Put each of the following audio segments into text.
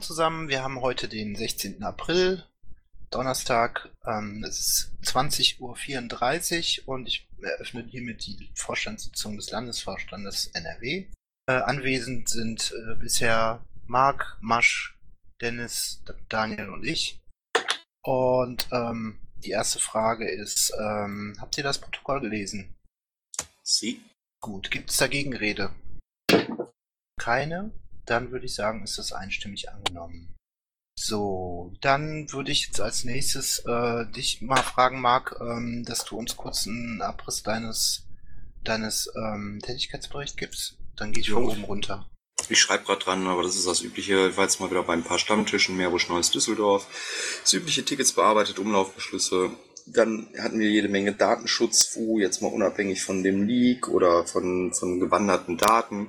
Abend zusammen. Wir haben heute den 16. April, Donnerstag. Ähm, es ist 20.34 Uhr und ich eröffne hiermit die Vorstandssitzung des Landesvorstandes NRW. Äh, anwesend sind äh, bisher Marc, Masch, Dennis, Daniel und ich. Und ähm, die erste Frage ist, ähm, habt ihr das Protokoll gelesen? Sie? Gut, gibt es da Gegenrede? Keine? Dann würde ich sagen, ist das einstimmig angenommen. So, dann würde ich jetzt als nächstes äh, dich mal fragen, Marc, ähm, dass du uns kurz einen Abriss deines, deines ähm, Tätigkeitsberichts gibst. Dann gehe ich von oben runter. Ich schreibe gerade dran, aber das ist das Übliche. Ich war jetzt mal wieder bei ein paar Stammtischen, Meerbusch, Neues, Düsseldorf. Das übliche Tickets bearbeitet, Umlaufbeschlüsse. Dann hatten wir jede Menge Datenschutz, jetzt mal unabhängig von dem Leak oder von, von gewanderten Daten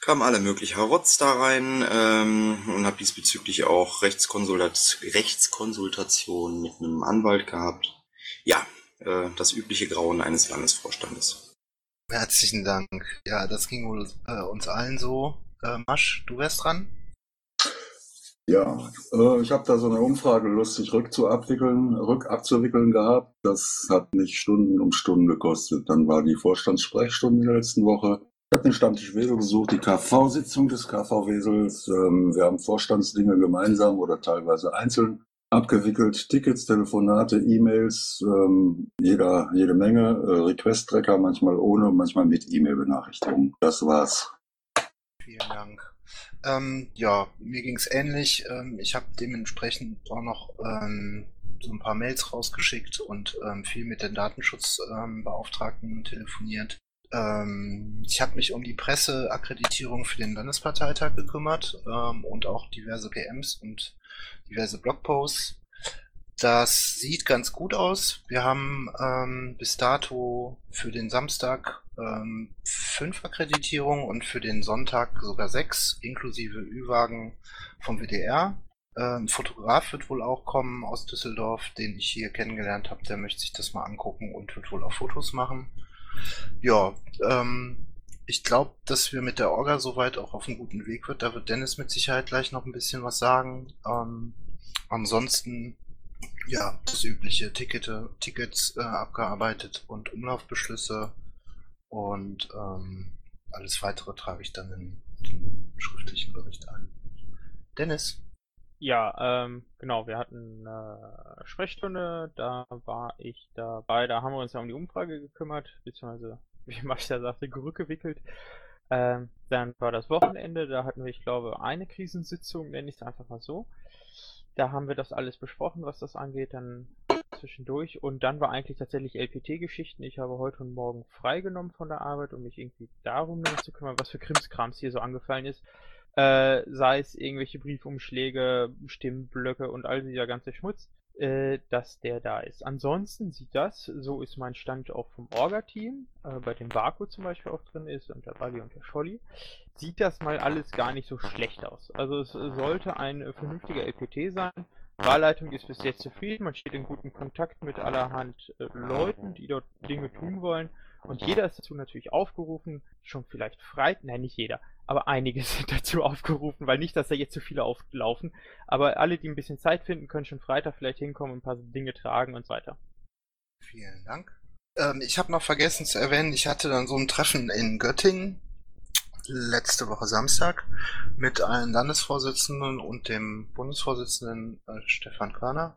kamen alle mögliche Rotz da rein ähm, und habe diesbezüglich auch Rechtskonsultat Rechtskonsultation mit einem Anwalt gehabt. Ja, äh, das übliche Grauen eines Landesvorstandes. Herzlichen Dank. Ja, das ging wohl äh, uns allen so. Äh, Masch, du wärst dran? Ja, äh, ich habe da so eine Umfrage lustig rückzuabwickeln, rückabzuwickeln gehabt. Das hat nicht Stunden um Stunden gekostet. Dann war die Vorstandssprechstunde in der letzten Woche. Ich habe den Stammtisch Wesel besucht, die KV-Sitzung des KV Wesels. Ähm, wir haben Vorstandsdinge gemeinsam oder teilweise einzeln abgewickelt. Tickets, Telefonate, E-Mails, ähm, jeder, jede Menge. Äh, Request-Tracker, manchmal ohne, manchmal mit E-Mail-Benachrichtigung. Das war's. Vielen Dank. Ähm, ja, mir ging's ähnlich. Ähm, ich habe dementsprechend auch noch ähm, so ein paar Mails rausgeschickt und ähm, viel mit den Datenschutzbeauftragten telefoniert. Ähm, ich habe mich um die Presseakkreditierung für den Landesparteitag gekümmert ähm, und auch diverse PMs und diverse Blogposts. Das sieht ganz gut aus. Wir haben ähm, bis dato für den Samstag ähm, fünf Akkreditierungen und für den Sonntag sogar sechs, inklusive Ü-Wagen vom WDR. Ähm, Fotograf wird wohl auch kommen aus Düsseldorf, den ich hier kennengelernt habe. Der möchte sich das mal angucken und wird wohl auch Fotos machen. Ja, ähm, ich glaube, dass wir mit der Orga soweit auch auf einem guten Weg wird. Da wird Dennis mit Sicherheit gleich noch ein bisschen was sagen. Ähm, ansonsten, ja, das übliche Tickete, Tickets äh, abgearbeitet und Umlaufbeschlüsse und ähm, alles weitere trage ich dann in den schriftlichen Bericht ein. Dennis? Ja, ähm, genau, wir hatten eine Sprechstunde, da war ich dabei, da haben wir uns ja um die Umfrage gekümmert, beziehungsweise, wie Meister sagte, gerückgewickelt. Ähm, dann war das Wochenende, da hatten wir, ich glaube, eine Krisensitzung, nenne ich es einfach mal so. Da haben wir das alles besprochen, was das angeht, dann zwischendurch. Und dann war eigentlich tatsächlich LPT-Geschichten. Ich habe heute und morgen freigenommen von der Arbeit, um mich irgendwie darum zu kümmern, was für Krimskrams hier so angefallen ist. Äh, sei es irgendwelche Briefumschläge, Stimmblöcke und all dieser ganze Schmutz, äh, dass der da ist. Ansonsten sieht das, so ist mein Stand auch vom Orga-Team, äh, bei dem Baku zum Beispiel auch drin ist und der Bali und der Scholli, sieht das mal alles gar nicht so schlecht aus. Also es sollte ein vernünftiger LPT sein. Wahlleitung ist bis jetzt zufrieden, man steht in gutem Kontakt mit allerhand äh, Leuten, die dort Dinge tun wollen und jeder ist dazu natürlich aufgerufen, schon vielleicht frei, nein, nicht jeder, aber einige sind dazu aufgerufen, weil nicht, dass da jetzt zu viele auflaufen, aber alle, die ein bisschen Zeit finden, können schon Freitag vielleicht hinkommen und ein paar Dinge tragen und so weiter. Vielen Dank. Ähm, ich habe noch vergessen zu erwähnen, ich hatte dann so ein Treffen in Göttingen letzte Woche Samstag mit allen Landesvorsitzenden und dem Bundesvorsitzenden äh, Stefan Körner.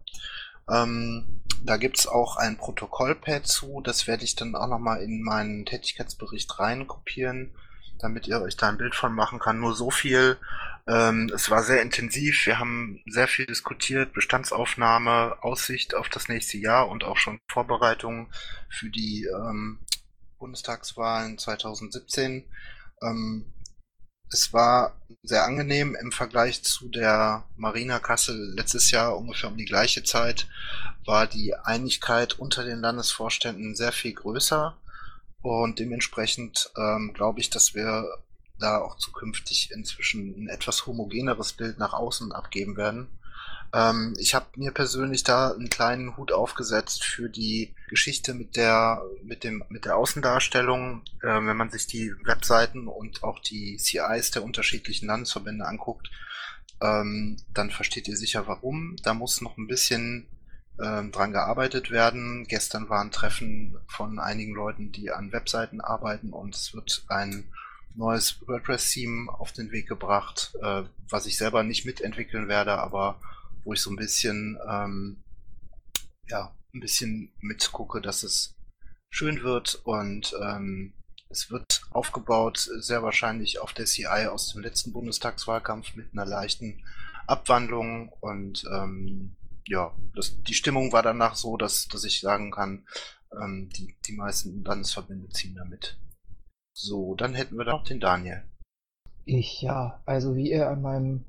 Ähm, da gibt's auch ein Protokollpad zu, das werde ich dann auch nochmal in meinen Tätigkeitsbericht reinkopieren, damit ihr euch da ein Bild von machen kann. Nur so viel, ähm, es war sehr intensiv, wir haben sehr viel diskutiert, Bestandsaufnahme, Aussicht auf das nächste Jahr und auch schon Vorbereitungen für die ähm, Bundestagswahlen 2017. Ähm, es war sehr angenehm im Vergleich zu der Marina Kassel letztes Jahr ungefähr um die gleiche Zeit war die Einigkeit unter den Landesvorständen sehr viel größer und dementsprechend ähm, glaube ich, dass wir da auch zukünftig inzwischen ein etwas homogeneres Bild nach außen abgeben werden. Ähm, ich habe mir persönlich da einen kleinen Hut aufgesetzt für die Geschichte mit der mit dem mit der Außendarstellung. Äh, wenn man sich die Webseiten und auch die CIs der unterschiedlichen Landesverbände anguckt, ähm, dann versteht ihr sicher warum. Da muss noch ein bisschen ähm, dran gearbeitet werden. Gestern war ein Treffen von einigen Leuten, die an Webseiten arbeiten und es wird ein neues WordPress-Theme auf den Weg gebracht, äh, was ich selber nicht mitentwickeln werde, aber wo ich so ein bisschen, ähm, ja, ein bisschen mitgucke, dass es schön wird und ähm, es wird aufgebaut, sehr wahrscheinlich auf der CI aus dem letzten Bundestagswahlkampf mit einer leichten Abwandlung und ähm, ja, das, die Stimmung war danach so, dass, dass ich sagen kann, ähm, die, die meisten Landesverbände ziehen damit. So, dann hätten wir da noch den Daniel. Ich ja, also wie ihr an meinem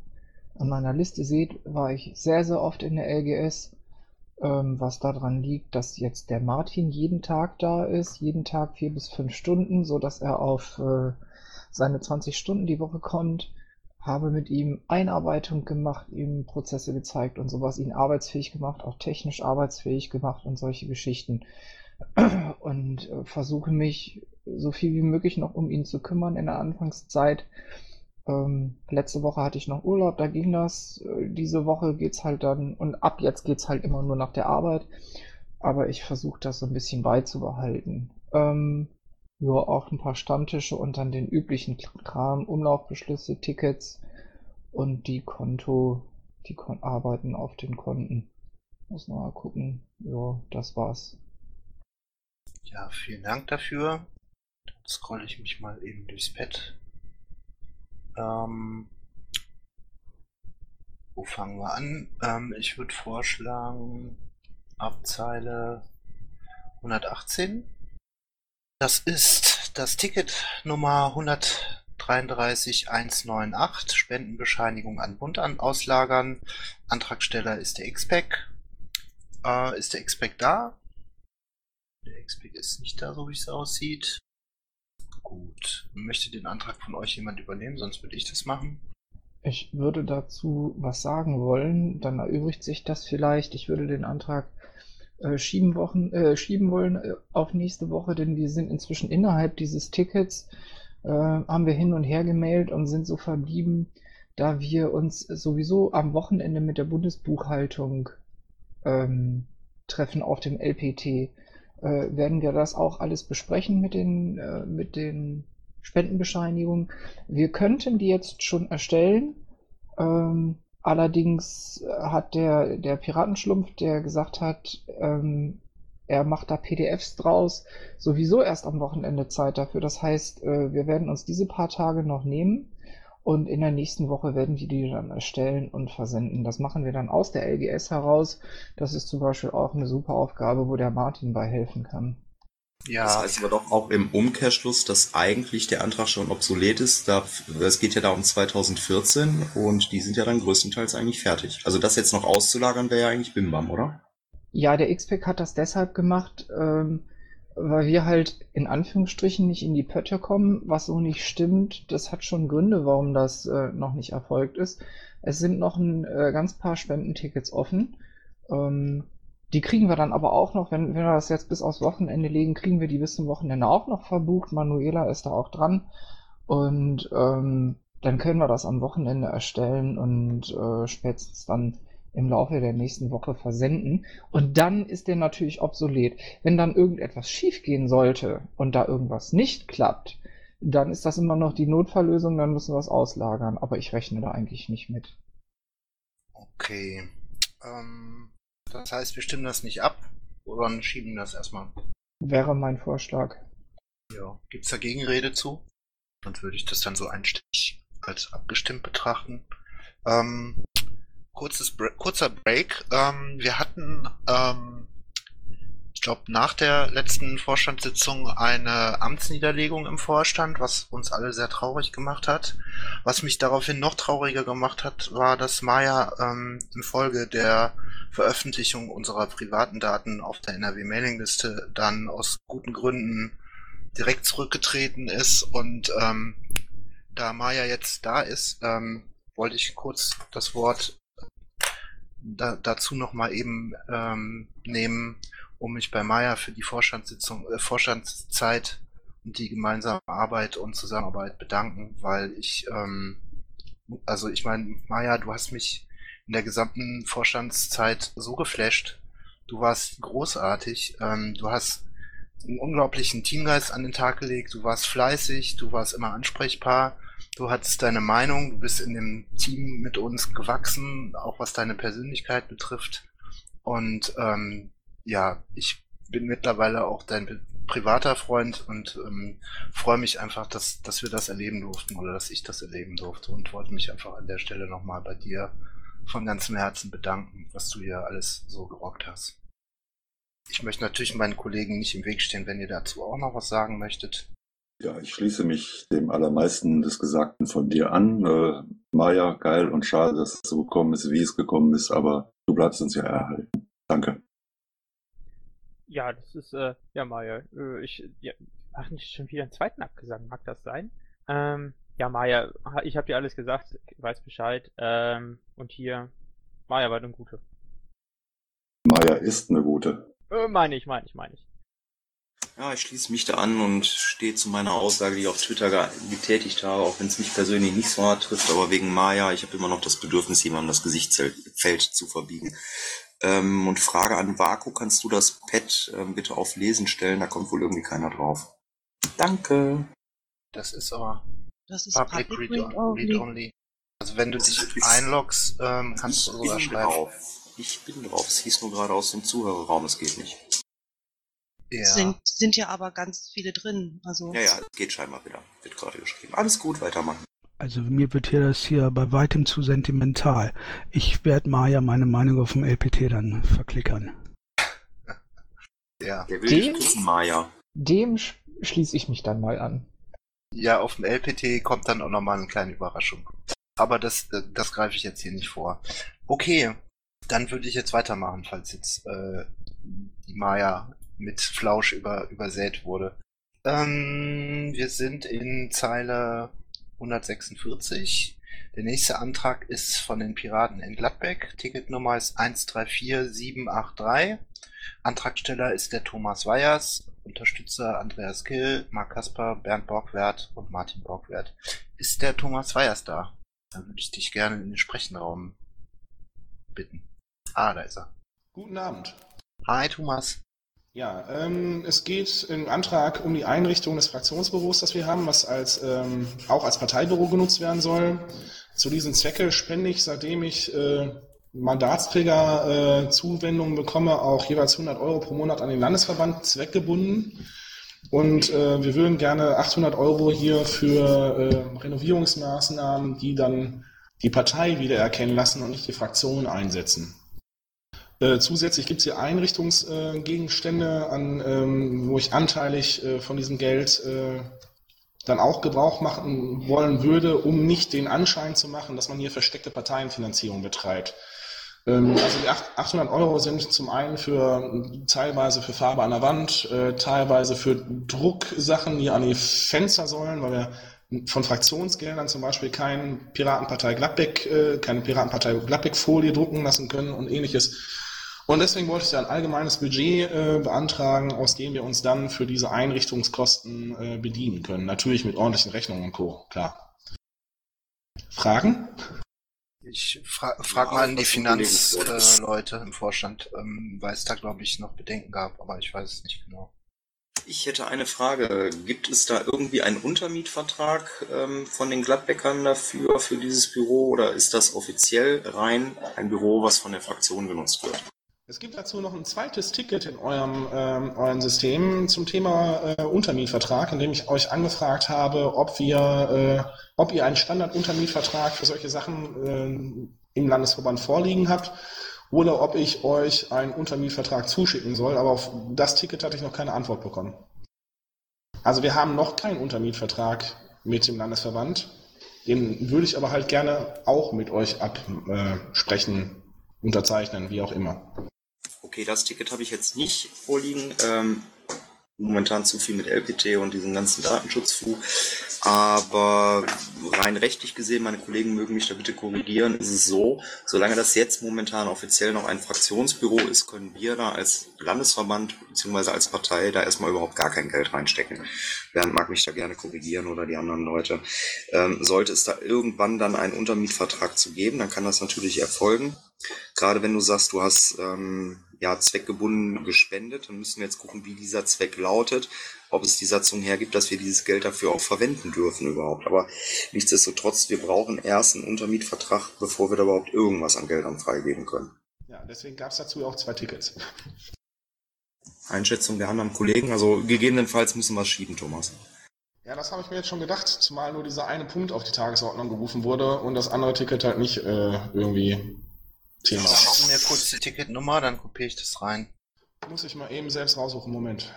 an meiner Liste seht, war ich sehr, sehr oft in der LGS. Ähm, was daran liegt, dass jetzt der Martin jeden Tag da ist, jeden Tag vier bis fünf Stunden, so dass er auf äh, seine 20 Stunden die Woche kommt. Habe mit ihm Einarbeitung gemacht, ihm Prozesse gezeigt und sowas, ihn arbeitsfähig gemacht, auch technisch arbeitsfähig gemacht und solche Geschichten. Und äh, versuche mich so viel wie möglich noch um ihn zu kümmern in der Anfangszeit. Ähm, letzte Woche hatte ich noch Urlaub, da ging das. Äh, diese Woche geht's halt dann und ab jetzt geht's halt immer nur nach der Arbeit. Aber ich versuche das so ein bisschen beizubehalten. Ähm, ja, auch ein paar Stammtische und dann den üblichen Kram, Umlaufbeschlüsse, Tickets und die Konto, die Kon arbeiten auf den Konten. Muss mal gucken. Ja, das war's. Ja, vielen Dank dafür. Dann scrolle ich mich mal eben durchs Pad. Ähm, wo fangen wir an? Ähm, ich würde vorschlagen, ab Zeile 118. Das ist das Ticket Nummer 133198, Spendenbescheinigung an Bund an auslagern. Antragsteller ist der XPEC. Äh, ist der XPEC da? Der XPEC ist nicht da, so wie es aussieht. Gut. Möchte den Antrag von euch jemand übernehmen, sonst würde ich das machen. Ich würde dazu was sagen wollen, dann erübrigt sich das vielleicht. Ich würde den Antrag äh, schieben, Wochen, äh, schieben wollen äh, auf nächste Woche, denn wir sind inzwischen innerhalb dieses Tickets, äh, haben wir hin und her gemailt und sind so verblieben, da wir uns sowieso am Wochenende mit der Bundesbuchhaltung ähm, treffen auf dem LPT äh, werden wir das auch alles besprechen mit den, äh, mit den Spendenbescheinigungen. Wir könnten die jetzt schon erstellen. Ähm, allerdings hat der, der Piratenschlumpf, der gesagt hat, ähm, er macht da PDFs draus, sowieso erst am Wochenende Zeit dafür. Das heißt, äh, wir werden uns diese paar Tage noch nehmen und in der nächsten Woche werden wir die dann erstellen und versenden. Das machen wir dann aus der LGS heraus. Das ist zum Beispiel auch eine super Aufgabe, wo der Martin bei helfen kann. Ja. Das heißt aber doch auch im Umkehrschluss, dass eigentlich der Antrag schon obsolet ist. Es geht ja da um 2014 und die sind ja dann größtenteils eigentlich fertig. Also das jetzt noch auszulagern wäre ja eigentlich Bimbam, oder? Ja, der XPEC hat das deshalb gemacht, ähm, weil wir halt in Anführungsstrichen nicht in die Pötte kommen, was so nicht stimmt. Das hat schon Gründe, warum das äh, noch nicht erfolgt ist. Es sind noch ein äh, ganz paar Spendentickets offen. Ähm, die kriegen wir dann aber auch noch, wenn, wenn wir das jetzt bis aufs Wochenende legen, kriegen wir die bis zum Wochenende auch noch verbucht. Manuela ist da auch dran. Und ähm, dann können wir das am Wochenende erstellen und äh, spätestens dann im Laufe der nächsten Woche versenden. Und dann ist der natürlich obsolet. Wenn dann irgendetwas schiefgehen sollte und da irgendwas nicht klappt, dann ist das immer noch die Notfalllösung, dann müssen wir es auslagern. Aber ich rechne da eigentlich nicht mit. Okay. Ähm, das heißt, wir stimmen das nicht ab oder schieben das erstmal. Wäre mein Vorschlag. Ja. Gibt es da Gegenrede zu? Dann würde ich das dann so einstimmig als abgestimmt betrachten. Ähm, kurzes kurzer Break. Ähm, wir hatten, ähm, ich glaube, nach der letzten Vorstandssitzung eine Amtsniederlegung im Vorstand, was uns alle sehr traurig gemacht hat. Was mich daraufhin noch trauriger gemacht hat, war, dass Maya ähm, infolge der Veröffentlichung unserer privaten Daten auf der NRW-Mailingliste dann aus guten Gründen direkt zurückgetreten ist und ähm, da Maya jetzt da ist, ähm, wollte ich kurz das Wort da, dazu noch mal eben ähm, nehmen, um mich bei Maya für die Vorstandssitzung, äh, Vorstandszeit und die gemeinsame Arbeit und Zusammenarbeit bedanken, weil ich, ähm, also ich meine, Maya, du hast mich in der gesamten Vorstandszeit so geflasht. Du warst großartig. Ähm, du hast einen unglaublichen Teamgeist an den Tag gelegt. Du warst fleißig, du warst immer ansprechbar. Du hattest deine Meinung, du bist in dem Team mit uns gewachsen, auch was deine Persönlichkeit betrifft. Und ähm, ja, ich bin mittlerweile auch dein privater Freund und ähm, freue mich einfach, dass, dass wir das erleben durften oder dass ich das erleben durfte und wollte mich einfach an der Stelle nochmal bei dir von ganzem Herzen bedanken, was du hier alles so gerockt hast. Ich möchte natürlich meinen Kollegen nicht im Weg stehen, wenn ihr dazu auch noch was sagen möchtet. Ja, ich schließe mich dem allermeisten des Gesagten von dir an. Äh, Maja, geil und schade, dass es so gekommen ist, wie es gekommen ist, aber du bleibst uns ja erhalten. Danke. Ja, das ist, äh, ja, Maja, äh, ich, ja, ach, nicht schon wieder einen zweiten abgesagt, mag das sein? Ähm, ja, Maja, ich habe dir alles gesagt, weiß Bescheid, ähm, und hier, Maja war eine gute. Maja ist eine gute. Äh, meine ich, meine ich, meine ich. Ja, ich schließe mich da an und stehe zu meiner Aussage, die ich auf Twitter getätigt habe, auch wenn es mich persönlich nicht so hart trifft, aber wegen Maya, ich habe immer noch das Bedürfnis, jemandem das Gesichtsfeld zu verbiegen. Ähm, und Frage an Vaku, kannst du das Pad ähm, bitte auf Lesen stellen? Da kommt wohl irgendwie keiner drauf. Danke. Das ist aber Das ist Public, Public Read, Read on, Only. read Only. Also wenn du Das dich ist- einloggst, ähm, kannst ich du sogar bin schreiben. drauf. Ich bin drauf. Es hieß nur gerade aus dem Zuhörerraum, es geht nicht. Ja. Sind, sind ja aber ganz viele drin. Also Ja, ja, geht scheinbar wieder. Wird gerade geschrieben. Alles gut, weitermachen. Also mir wird hier das hier bei weitem zu sentimental. Ich werde Maya meine Meinung auf dem LPT dann verklickern. ja. Der will dich küssen, Maya. Dem sch schließe ich mich dann mal an. Ja, auf dem LPT kommt dann auch nochmal eine kleine Überraschung. Aber das, äh, das greife ich jetzt hier nicht vor. Okay, dann würde ich jetzt weitermachen, falls jetzt äh, die Maya mit Flausch über, übersät wurde. Ähm, wir sind in Zeile 146. Der nächste Antrag ist von den Piraten in Gladbeck. Ticketnummer ist 134783. Antragsteller ist der Thomas Weyers, Unterstützer Andreas Kill, Marc Kasper, Bernd Borgwert und Martin Borgwert. Ist der Thomas Weyers da? Dann würde ich dich gerne in den Sprechenraum bitten. Ah, da ist er. Guten Abend. Hi Thomas. Ja, ähm, es geht im Antrag um die Einrichtung des Fraktionsbüros, das wir haben, was als, ähm, auch als Parteibüro genutzt werden soll. Zu diesen Zwecke spende ich, seitdem ich äh, Mandatsträger äh, bekomme, auch jeweils 100 Euro pro Monat an den Landesverband zweckgebunden. Und äh, wir würden gerne 800 Euro hier für äh, Renovierungsmaßnahmen, die dann die Partei wiedererkennen lassen und nicht die Fraktion einsetzen. Äh, zusätzlich gibt es hier Einrichtungsgegenstände, äh, an, ähm, wo ich anteilig äh, von diesem Geld äh, dann auch Gebrauch machen wollen würde, um nicht den Anschein zu machen, dass man hier versteckte Parteienfinanzierung betreibt. Ähm, also die acht- 800 Euro sind zum einen für teilweise für Farbe an der Wand, äh, teilweise für Drucksachen, die an die Fenster sollen, weil wir von Fraktionsgeldern zum Beispiel kein Piratenpartei Gladbeck, keine Piratenpartei Gladbeck-Folie drucken lassen können und ähnliches. Und deswegen wollte ich da ein allgemeines Budget äh, beantragen, aus dem wir uns dann für diese Einrichtungskosten äh, bedienen können. Natürlich mit ordentlichen Rechnungen und Co. Klar. Fragen? Ich fra frag Ja, mal an die Finanzleute im Vorstand, ähm, weil es da glaube ich noch Bedenken gab, aber ich weiß es nicht genau. Ich hätte eine Frage. Gibt es da irgendwie einen Untermietvertrag ähm, von den Gladbeckern dafür, für dieses Büro, oder ist das offiziell rein ein Büro, was von der Fraktion genutzt wird? Es gibt dazu noch ein zweites Ticket in eurem, ähm, eurem System zum Thema äh, Untermietvertrag, in dem ich euch angefragt habe, ob wir, äh, ob ihr einen Standard-Untermietvertrag für solche Sachen äh, im Landesverband vorliegen habt oder ob ich euch einen Untermietvertrag zuschicken soll. Aber auf das Ticket hatte ich noch keine Antwort bekommen. Also wir haben noch keinen Untermietvertrag mit dem Landesverband. Den würde ich aber halt gerne auch mit euch absprechen, unterzeichnen, wie auch immer. Okay, das Ticket habe ich jetzt nicht vorliegen. Ähm, momentan zu viel mit LPT und diesem ganzen Datenschutzfu. Aber rein rechtlich gesehen, meine Kollegen mögen mich da bitte korrigieren, ist es so, solange das jetzt momentan offiziell noch ein Fraktionsbüro ist, können wir da als Landesverband bzw. als Partei da erstmal überhaupt gar kein Geld reinstecken. Bernd mag mich da gerne korrigieren oder die anderen Leute. Ähm, sollte es da irgendwann dann einen Untermietvertrag zu geben, dann kann das natürlich erfolgen. Gerade wenn du sagst, du hast ähm, ja zweckgebunden gespendet, dann müssen wir jetzt gucken, wie dieser Zweck lautet, ob es die Satzung hergibt, dass wir dieses Geld dafür auch verwenden dürfen überhaupt. Aber nichtsdestotrotz, wir brauchen erst einen Untermietvertrag, bevor wir da überhaupt irgendwas an Geldern freigeben können. Ja, deswegen gab es dazu auch zwei Tickets. Einschätzung der anderen Kollegen, also gegebenenfalls müssen wir es schieben, Thomas. Ja, das habe ich mir jetzt schon gedacht, zumal nur dieser eine Punkt auf die Tagesordnung gerufen wurde und das andere Ticket halt nicht äh, irgendwie Thema. Sagst du mir kurz die Ticketnummer, dann kopiere ich das rein. Muss ich mal eben selbst raussuchen, Moment.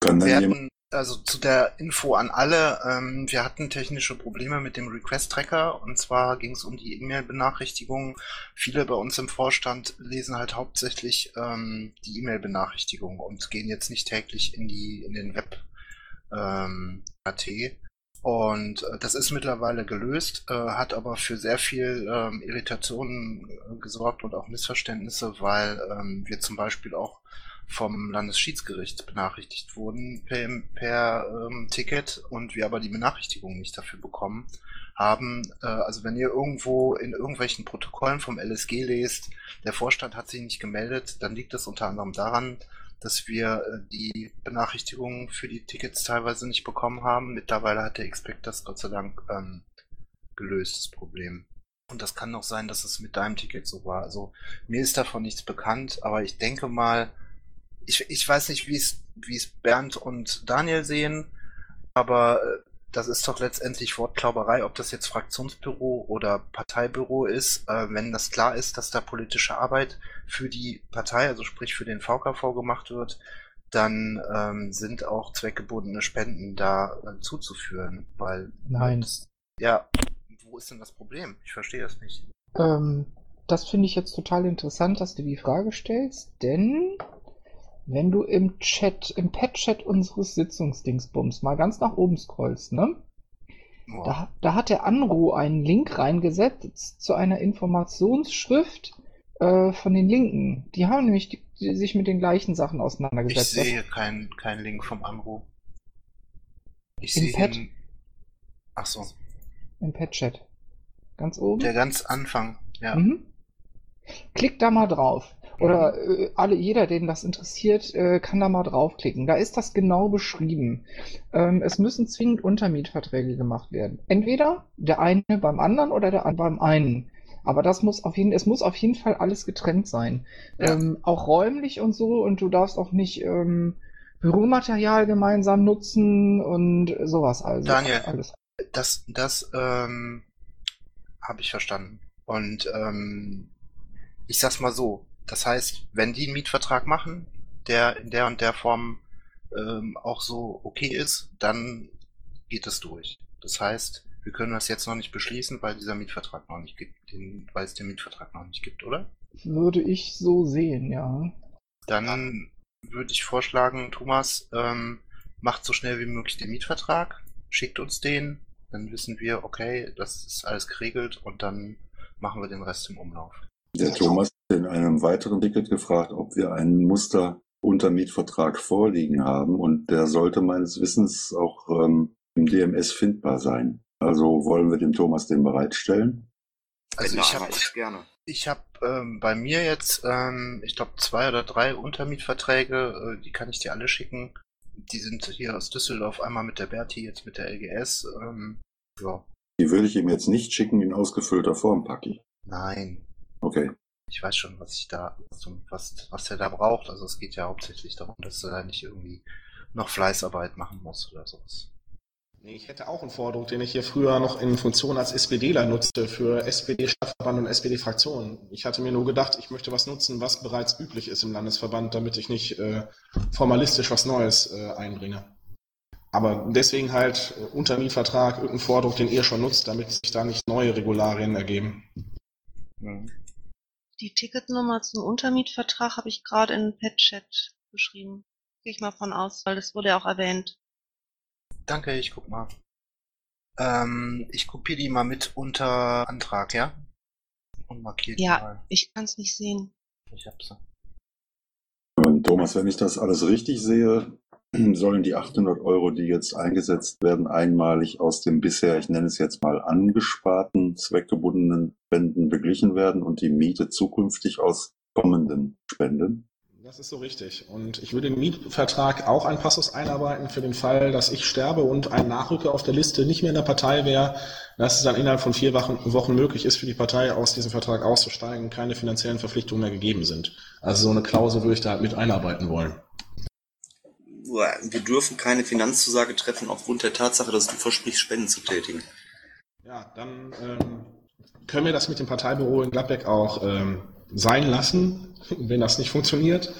Kann dann Wir hatten, also zu der Info an alle, ähm, wir hatten technische Probleme mit dem Request-Tracker und zwar ging es um die E-Mail-Benachrichtigungen. Viele bei uns im Vorstand lesen halt hauptsächlich ähm, die E-Mail-Benachrichtigungen und gehen jetzt nicht täglich in die in den Web ähm, AT. Und äh, das ist mittlerweile gelöst, äh, hat aber für sehr viel ähm, Irritationen äh, gesorgt und auch Missverständnisse, weil ähm, wir zum Beispiel auch vom Landesschiedsgericht benachrichtigt wurden per, per ähm, Ticket und wir aber die Benachrichtigung nicht dafür bekommen haben. Äh, also wenn ihr irgendwo in irgendwelchen Protokollen vom LSG lest, der Vorstand hat sich nicht gemeldet, dann liegt das unter anderem daran, dass wir äh, die Benachrichtigungen für die Tickets teilweise nicht bekommen haben. Mittlerweile hat der Expect das Gott sei Dank ähm, gelöst, das Problem. Und das kann noch sein, dass es mit deinem Ticket so war. Also mir ist davon nichts bekannt, aber ich denke mal, ich, ich weiß nicht, wie es Bernd und Daniel sehen, aber äh, das ist doch letztendlich Wortklauberei, ob das jetzt Fraktionsbüro oder Parteibüro ist. Äh, wenn das klar ist, dass da politische Arbeit für die Partei, also sprich für den VKV gemacht wird, dann ähm, sind auch zweckgebundene Spenden da äh, zuzuführen, weil Nein. das, ja, wo ist denn das Problem? Ich verstehe das nicht. Ähm, das finde ich jetzt total interessant, dass du die Frage stellst, denn wenn du im Chat, im Pet-Chat unseres Sitzungsdingsbums mal ganz nach oben scrollst, ne? Boah. Da, da hat der Anru einen Link reingesetzt zu einer Informationsschrift äh, von den Linken. Die haben nämlich die, die sich mit den gleichen Sachen ich auseinandergesetzt. sehe keinen kein Link vom Anruf. Ich Im sehe ihn. Ach so, Im Pet-Chat. Ganz oben. der ganz Anfang. Ja. Mhm. Klick da mal drauf. Oder äh, alle, jeder, den das interessiert, äh, kann da mal draufklicken. Da ist das genau beschrieben. Ähm, es müssen zwingend Untermietverträge gemacht werden. Entweder der eine beim anderen oder der andere beim einen. Aber das muss auf jeden, es muss auf jeden Fall alles getrennt sein. Ja. Ähm, auch räumlich und so. Und du darfst auch nicht ähm, Büromaterial gemeinsam nutzen und sowas. Also Daniel. alles. Das, das ähm, habe ich verstanden. Und ähm, ich sag's mal so. Das heißt, wenn die einen Mietvertrag machen, der in der und der Form ähm, auch so okay ist, dann geht es durch. Das heißt, wir können das jetzt noch nicht beschließen, weil dieser Mietvertrag noch nicht gibt, den, weil es den Mietvertrag noch nicht gibt, oder? Würde ich so sehen, ja. Dann würde ich vorschlagen, Thomas, ähm, macht so schnell wie möglich den Mietvertrag, schickt uns den, dann wissen wir, okay, das ist alles geregelt und dann machen wir den Rest im Umlauf. Der Thomas hat in einem weiteren Ticket gefragt, ob wir einen Muster-Untermietvertrag vorliegen haben und der sollte meines Wissens auch ähm, im DMS findbar sein. Also wollen wir dem Thomas den bereitstellen? Also Wenn ich habe gerne. ich hab, ähm, bei mir jetzt, ähm, ich glaube, zwei oder drei Untermietverträge, äh, die kann ich dir alle schicken. Die sind hier aus Düsseldorf, einmal mit der Berti, jetzt mit der LGS. Ähm, ja, Die würde ich ihm jetzt nicht schicken in ausgefüllter Form, Paki. nein, Okay. ich weiß schon, was ich da, was, was der da braucht. Also es geht ja hauptsächlich darum, dass er da nicht irgendwie noch Fleißarbeit machen muss oder sowas. Nee, ich hätte auch einen Vordruck, den ich hier früher noch in Funktion als SPDler nutzte für SPD-Stadtverband und SPD-Fraktion. Ich hatte mir nur gedacht, ich möchte was nutzen, was bereits üblich ist im Landesverband, damit ich nicht äh, formalistisch was Neues äh, einbringe. Aber deswegen halt äh, Untermietvertrag, irgendein Vordruck, den ihr schon nutzt, damit sich da nicht neue Regularien ergeben. Mhm. Die Ticketnummer zum Untermietvertrag habe ich gerade in den Pet-Chat geschrieben. Gehe ich mal von aus, weil das wurde ja auch erwähnt. Danke, ich guck mal. Ähm, ich kopiere die mal mit unter Antrag, ja? Und markiere die Ja, mal. ich kann es nicht sehen. Ich hab sie. Ähm, Thomas, wenn ich das alles richtig sehe, sollen die 800 Euro, die jetzt eingesetzt werden, einmalig aus dem bisher, ich nenne es jetzt mal angesparten, zweckgebundenen Spenden beglichen werden und die Miete zukünftig aus kommenden Spenden? Das ist so richtig. Und ich würde im Mietvertrag auch einen Passus einarbeiten für den Fall, dass ich sterbe und ein Nachrücker auf der Liste nicht mehr in der Partei wäre, dass es dann innerhalb von vier Wochen, möglich ist, für die Partei aus diesem Vertrag auszusteigen, keine finanziellen Verpflichtungen mehr gegeben sind. Also so eine Klausel würde ich da mit einarbeiten wollen. Wir dürfen keine Finanzzusage treffen aufgrund der Tatsache, dass du versprichst, Spenden zu tätigen. Ja, dann ähm, können wir das mit dem Parteibüro in Gladbeck auch ähm, sein lassen, wenn das nicht funktioniert.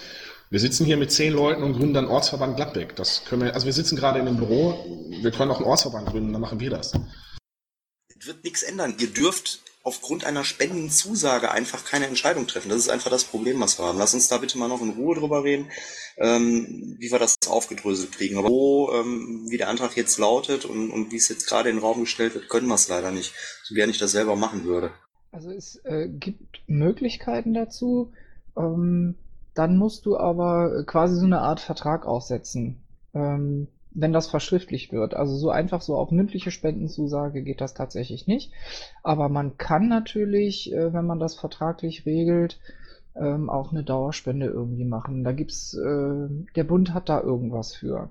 Wir sitzen hier mit zehn Leuten und gründen dann Ortsverband Gladbeck. Das können wir, also wir sitzen gerade in einem Büro, wir können auch einen Ortsverband gründen, dann machen wir das. Es wird nichts ändern. Ihr dürft aufgrund einer Spendenzusage einfach keine Entscheidung treffen. Das ist einfach das Problem, was wir haben. Lass uns da bitte mal noch in Ruhe drüber reden, ähm, wie wir das aufgedröselt kriegen. Aber so, ähm, wie der Antrag jetzt lautet und, und wie es jetzt gerade in den Raum gestellt wird, können wir es leider nicht. So gerne ich das selber machen würde. Also es äh, gibt Möglichkeiten dazu. Ähm, dann musst du aber quasi so eine Art Vertrag aussetzen, ähm, wenn das verschriftlicht wird. Also so einfach so auf mündliche Spendenzusage geht das tatsächlich nicht. Aber man kann natürlich, äh, wenn man das vertraglich regelt, ähm, auch eine Dauerspende irgendwie machen. Da gibt's, äh, der Bund hat da irgendwas für.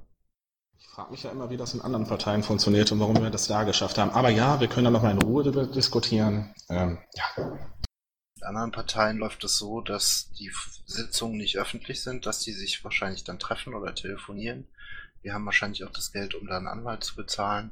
Ich frage mich ja immer, wie das in anderen Parteien funktioniert und warum wir das da geschafft haben. Aber ja, wir können da nochmal in Ruhe darüber diskutieren. Ähm, ja. In anderen Parteien läuft es so, dass die Sitzungen nicht öffentlich sind, dass die sich wahrscheinlich dann treffen oder telefonieren. Wir haben wahrscheinlich auch das Geld, um da einen Anwalt zu bezahlen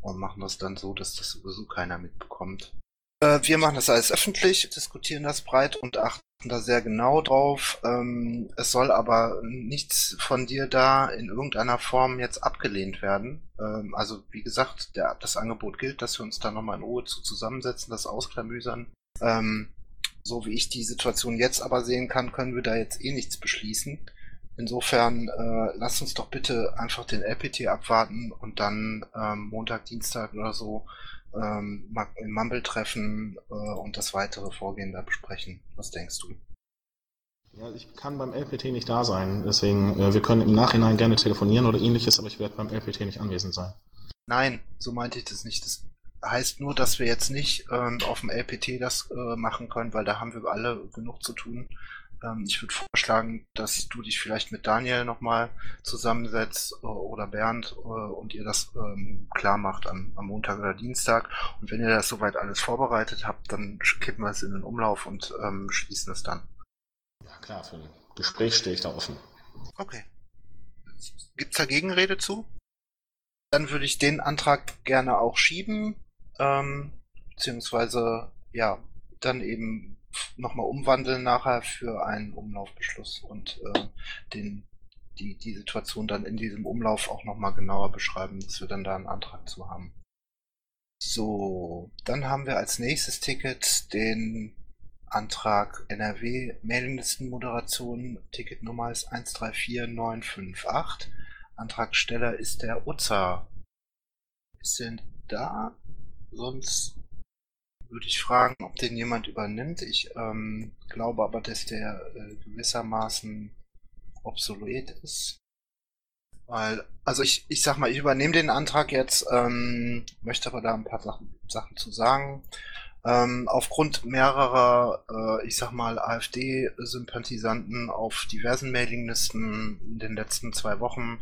und machen das dann so, dass das sowieso keiner mitbekommt. Äh, wir machen das alles öffentlich, diskutieren das breit und achten da sehr genau drauf. Ähm, es soll aber nichts von dir da in irgendeiner Form jetzt abgelehnt werden. Ähm, also wie gesagt, der, das Angebot gilt, dass wir uns da nochmal in Ruhe zu zusammensetzen, das ausklamüsern. Ähm, so wie ich die Situation jetzt aber sehen kann, können wir da jetzt eh nichts beschließen. Insofern äh, lasst uns doch bitte einfach den LPT abwarten und dann ähm, Montag, Dienstag oder so ähm, in Mumble treffen äh, und das weitere Vorgehen da besprechen. Was denkst du? ja, ich kann beim LPT nicht da sein. Deswegen, äh, wir können im Nachhinein gerne telefonieren oder ähnliches, aber ich werde beim LPT nicht anwesend sein. Nein, so meinte ich das nicht. Das heißt nur, dass wir jetzt nicht ähm, auf dem LPT das äh, machen können, weil da haben wir alle genug zu tun. Ähm, ich würde vorschlagen, dass du dich vielleicht mit Daniel nochmal zusammensetzt äh, oder Bernd äh, und ihr das ähm, klar macht am, am Montag oder Dienstag. Und wenn ihr das soweit alles vorbereitet habt, dann kippen wir es in den Umlauf und ähm, schließen es dann. Ja, klar, für ein Gespräch stehe ich da offen. Okay. Gibt's da Gegenrede zu? Dann würde ich den Antrag gerne auch schieben, ähm, beziehungsweise ja, dann eben nochmal umwandeln nachher für einen Umlaufbeschluss und äh, den, die, die Situation dann in diesem Umlauf auch nochmal genauer beschreiben, dass wir dann da einen Antrag zu haben. So, dann haben wir als nächstes Ticket den Antrag NRW Mailinglistenmoderation. Ticketnummer ist 134958. Antragsteller ist der Utzer. Ist denn da? Sonst würde ich fragen, ob den jemand übernimmt. Ich ähm, glaube aber, dass der äh, gewissermaßen obsolet ist. Weil, also ich, ich sag mal, ich übernehme den Antrag jetzt, ähm, möchte aber da ein paar Sachen, Sachen zu sagen. Ähm, aufgrund mehrerer, äh, ich sag mal, AfD-Sympathisanten auf diversen Mailinglisten in den letzten zwei Wochen,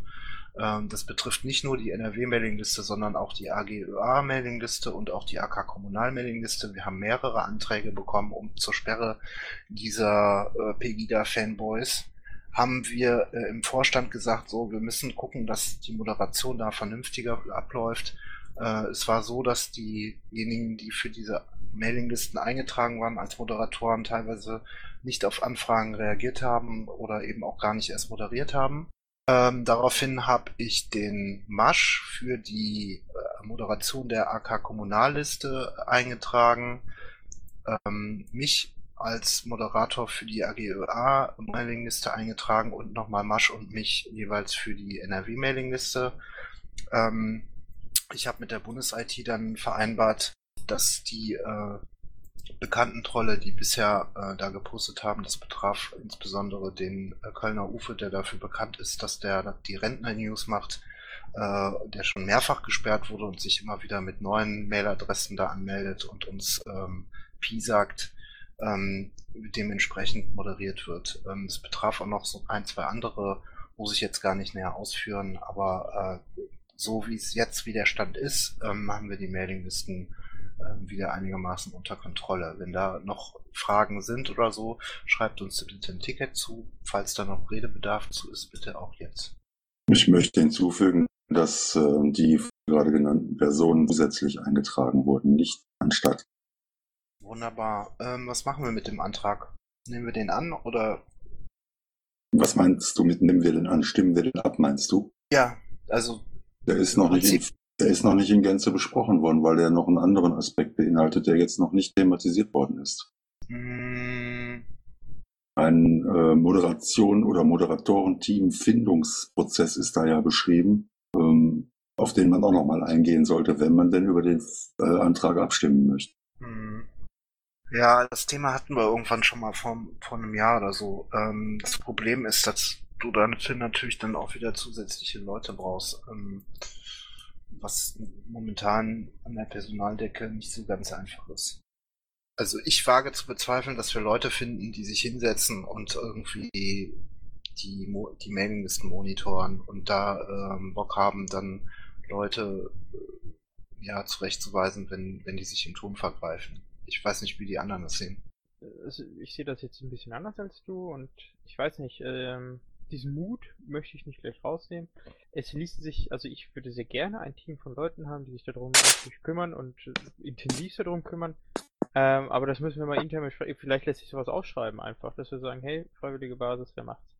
ähm, das betrifft nicht nur die NRW-Mailingliste, sondern auch die AGÖA-Mailingliste und auch die AK-Kommunal-Mailingliste. Wir haben mehrere Anträge bekommen um zur Sperre dieser äh, Pegida-Fanboys haben wir äh, im Vorstand gesagt, so, wir müssen gucken, dass die Moderation da vernünftiger abläuft. Äh, es war so, dass diejenigen, die für diese Mailinglisten eingetragen waren als Moderatoren, teilweise nicht auf Anfragen reagiert haben oder eben auch gar nicht erst moderiert haben. Ähm, daraufhin habe ich den Masch für die äh, Moderation der AK Kommunalliste eingetragen, ähm, mich als Moderator für die AGÖA Mailingliste eingetragen und nochmal Masch und mich jeweils für die NRW Mailingliste. Ähm, ich habe mit der Bundes-IT dann vereinbart, dass die äh, bekannten Trolle, die bisher äh, da gepostet haben, das betraf insbesondere den äh, Kölner Ufe, der dafür bekannt ist, dass der die Rentner-News macht, äh, der schon mehrfach gesperrt wurde und sich immer wieder mit neuen Mailadressen da anmeldet und uns ähm, Pi sagt, ähm, dementsprechend moderiert wird. Ähm, es betraf auch noch so ein, zwei andere, muss ich jetzt gar nicht näher ausführen, aber äh, so wie es jetzt wie der Stand ist, ähm, haben wir die Mailinglisten wieder einigermaßen unter Kontrolle. Wenn da noch Fragen sind oder so, schreibt uns bitte ein Ticket zu. Falls da noch Redebedarf zu ist, bitte auch jetzt. Ich möchte hinzufügen, dass äh, die gerade genannten Personen zusätzlich eingetragen wurden, nicht anstatt. Wunderbar. Ähm, was machen wir mit dem Antrag? Nehmen wir den an oder? Was meinst du mit nehmen wir den an? Stimmen wir den ab, meinst du? Ja, also. Der ist noch nicht der ist noch nicht in Gänze besprochen worden, weil der noch einen anderen Aspekt beinhaltet, der jetzt noch nicht thematisiert worden ist. Mm. Ein äh, Moderation oder Moderatorenteam-Findungsprozess ist da ja beschrieben, ähm, auf den man auch nochmal eingehen sollte, wenn man denn über den äh, Antrag abstimmen möchte. Hm. Ja, das Thema hatten wir irgendwann schon mal vor, vor einem Jahr oder so. Ähm, das Problem ist, dass du da natürlich dann auch wieder zusätzliche Leute brauchst, ähm, was momentan an der Personaldecke nicht so ganz einfach ist. Also ich wage zu bezweifeln, dass wir Leute finden, die sich hinsetzen und irgendwie die, die Mailinglisten monitoren und da ähm, Bock haben, dann Leute äh, ja zurechtzuweisen, wenn, wenn die sich im Ton vergreifen. Ich weiß nicht, wie die anderen das sehen. Also ich sehe das jetzt ein bisschen anders als du und ich weiß nicht, ähm, diesen Mut möchte ich nicht gleich rausnehmen. Es ließe sich, also ich würde sehr gerne ein Team von Leuten haben, die sich darum kümmern und äh, intensiv darum kümmern. Ähm, aber das müssen wir mal intern. Vielleicht lässt sich sowas ausschreiben einfach, dass wir sagen, hey, freiwillige Basis, wer macht's?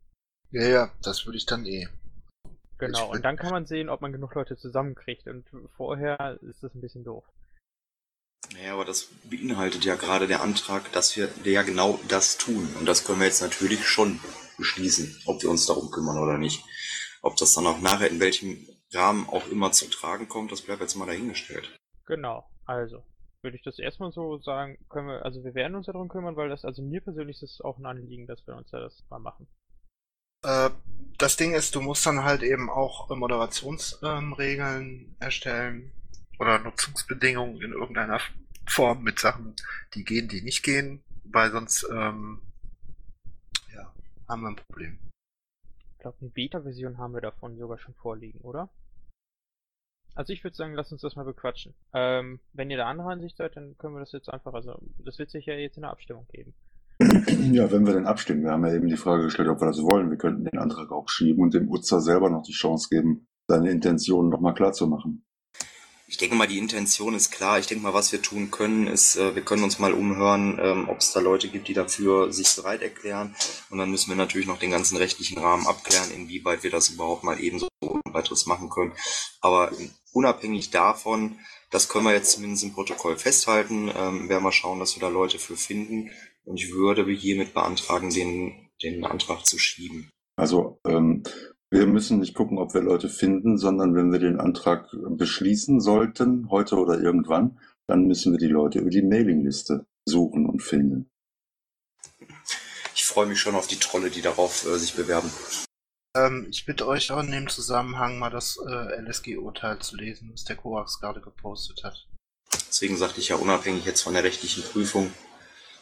Ja, ja, das würde ich dann eh. Genau, und dann kann man sehen, ob man genug Leute zusammenkriegt. Und vorher ist das ein bisschen doof. Naja, aber das beinhaltet ja gerade der Antrag, dass wir ja genau das tun. Und das können wir jetzt natürlich schon beschließen, ob wir uns darum kümmern oder nicht. Ob das dann auch nachher in welchem Rahmen auch immer zu tragen kommt, das bleibt jetzt mal dahingestellt. Genau, also würde ich das erstmal so sagen, können wir, also wir werden uns darum kümmern, weil das, also mir persönlich ist es auch ein Anliegen, dass wir uns ja das mal machen. Äh, das Ding ist, du musst dann halt eben auch Moderationsregeln ähm, erstellen oder Nutzungsbedingungen in irgendeiner Form mit Sachen, die gehen, die nicht gehen, weil sonst ähm, ja, haben wir ein Problem. Ich glaube, eine Beta-Version haben wir davon sogar schon vorliegen, oder? Also ich würde sagen, lass uns das mal bequatschen. Ähm, wenn ihr da andere Ansicht seid, dann können wir das jetzt einfach, also das wird sich ja jetzt in der Abstimmung geben. Ja, wenn wir denn abstimmen. Wir haben ja eben die Frage gestellt, ob wir das wollen. Wir könnten den Antrag auch schieben und dem Utzer selber noch die Chance geben, seine Intentionen nochmal klar zu machen. Ich denke mal, die Intention ist klar. Ich denke mal, was wir tun können, ist, äh, wir können uns mal umhören, ähm, ob es da Leute gibt, die dafür sich bereit erklären. Und dann müssen wir natürlich noch den ganzen rechtlichen Rahmen abklären, inwieweit wir das überhaupt mal ebenso weiteres machen können. Aber unabhängig davon, das können wir jetzt zumindest im Protokoll festhalten, ähm, werden wir schauen, dass wir da Leute für finden. Und ich würde hiermit beantragen, den, den Antrag zu schieben. Also ähm, wir müssen nicht gucken, ob wir Leute finden, sondern wenn wir den Antrag beschließen sollten, heute oder irgendwann, dann müssen wir die Leute über die Mailingliste suchen und finden. Ich freue mich schon auf die Trolle, die darauf äh, sich bewerben. Ähm, ich bitte euch auch in dem Zusammenhang mal das äh, LSG-Urteil zu lesen, was der Korax gerade gepostet hat. Deswegen sagte ich ja unabhängig jetzt von der rechtlichen Prüfung,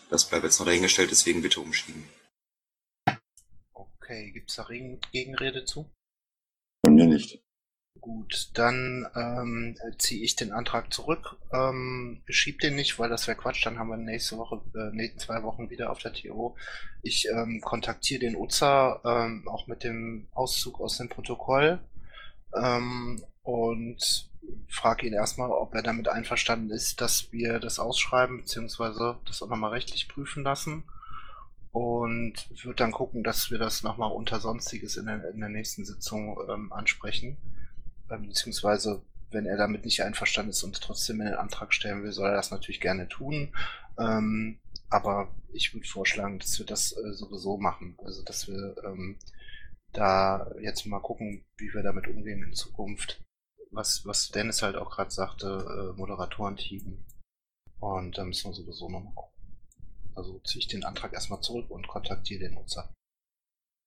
das bleibt jetzt noch dahingestellt, deswegen bitte umschieben. Okay, gibt's da Gegenrede zu? Von mir nicht. Gut, dann ähm, ziehe ich den Antrag zurück. Ähm, schieb den nicht, weil das wäre Quatsch. Dann haben wir nächste Woche, äh, nächsten zwei Wochen wieder auf der TO. Ich ähm, kontaktiere den Uza ähm, auch mit dem Auszug aus dem Protokoll ähm, und frage ihn erstmal, ob er damit einverstanden ist, dass wir das ausschreiben, beziehungsweise das auch nochmal rechtlich prüfen lassen. Und würde dann gucken, dass wir das nochmal unter Sonstiges in der, in der nächsten Sitzung ähm, ansprechen. Ähm, beziehungsweise, wenn er damit nicht einverstanden ist und trotzdem einen Antrag stellen will, soll er das natürlich gerne tun. Ähm, aber ich würde vorschlagen, dass wir das äh, sowieso machen. Also, dass wir ähm, da jetzt mal gucken, wie wir damit umgehen in Zukunft. Was, was Dennis halt auch gerade sagte, äh, Moderatorenteam. Und da müssen wir sowieso nochmal gucken. Also ziehe ich den Antrag erstmal zurück und kontaktiere den Nutzer.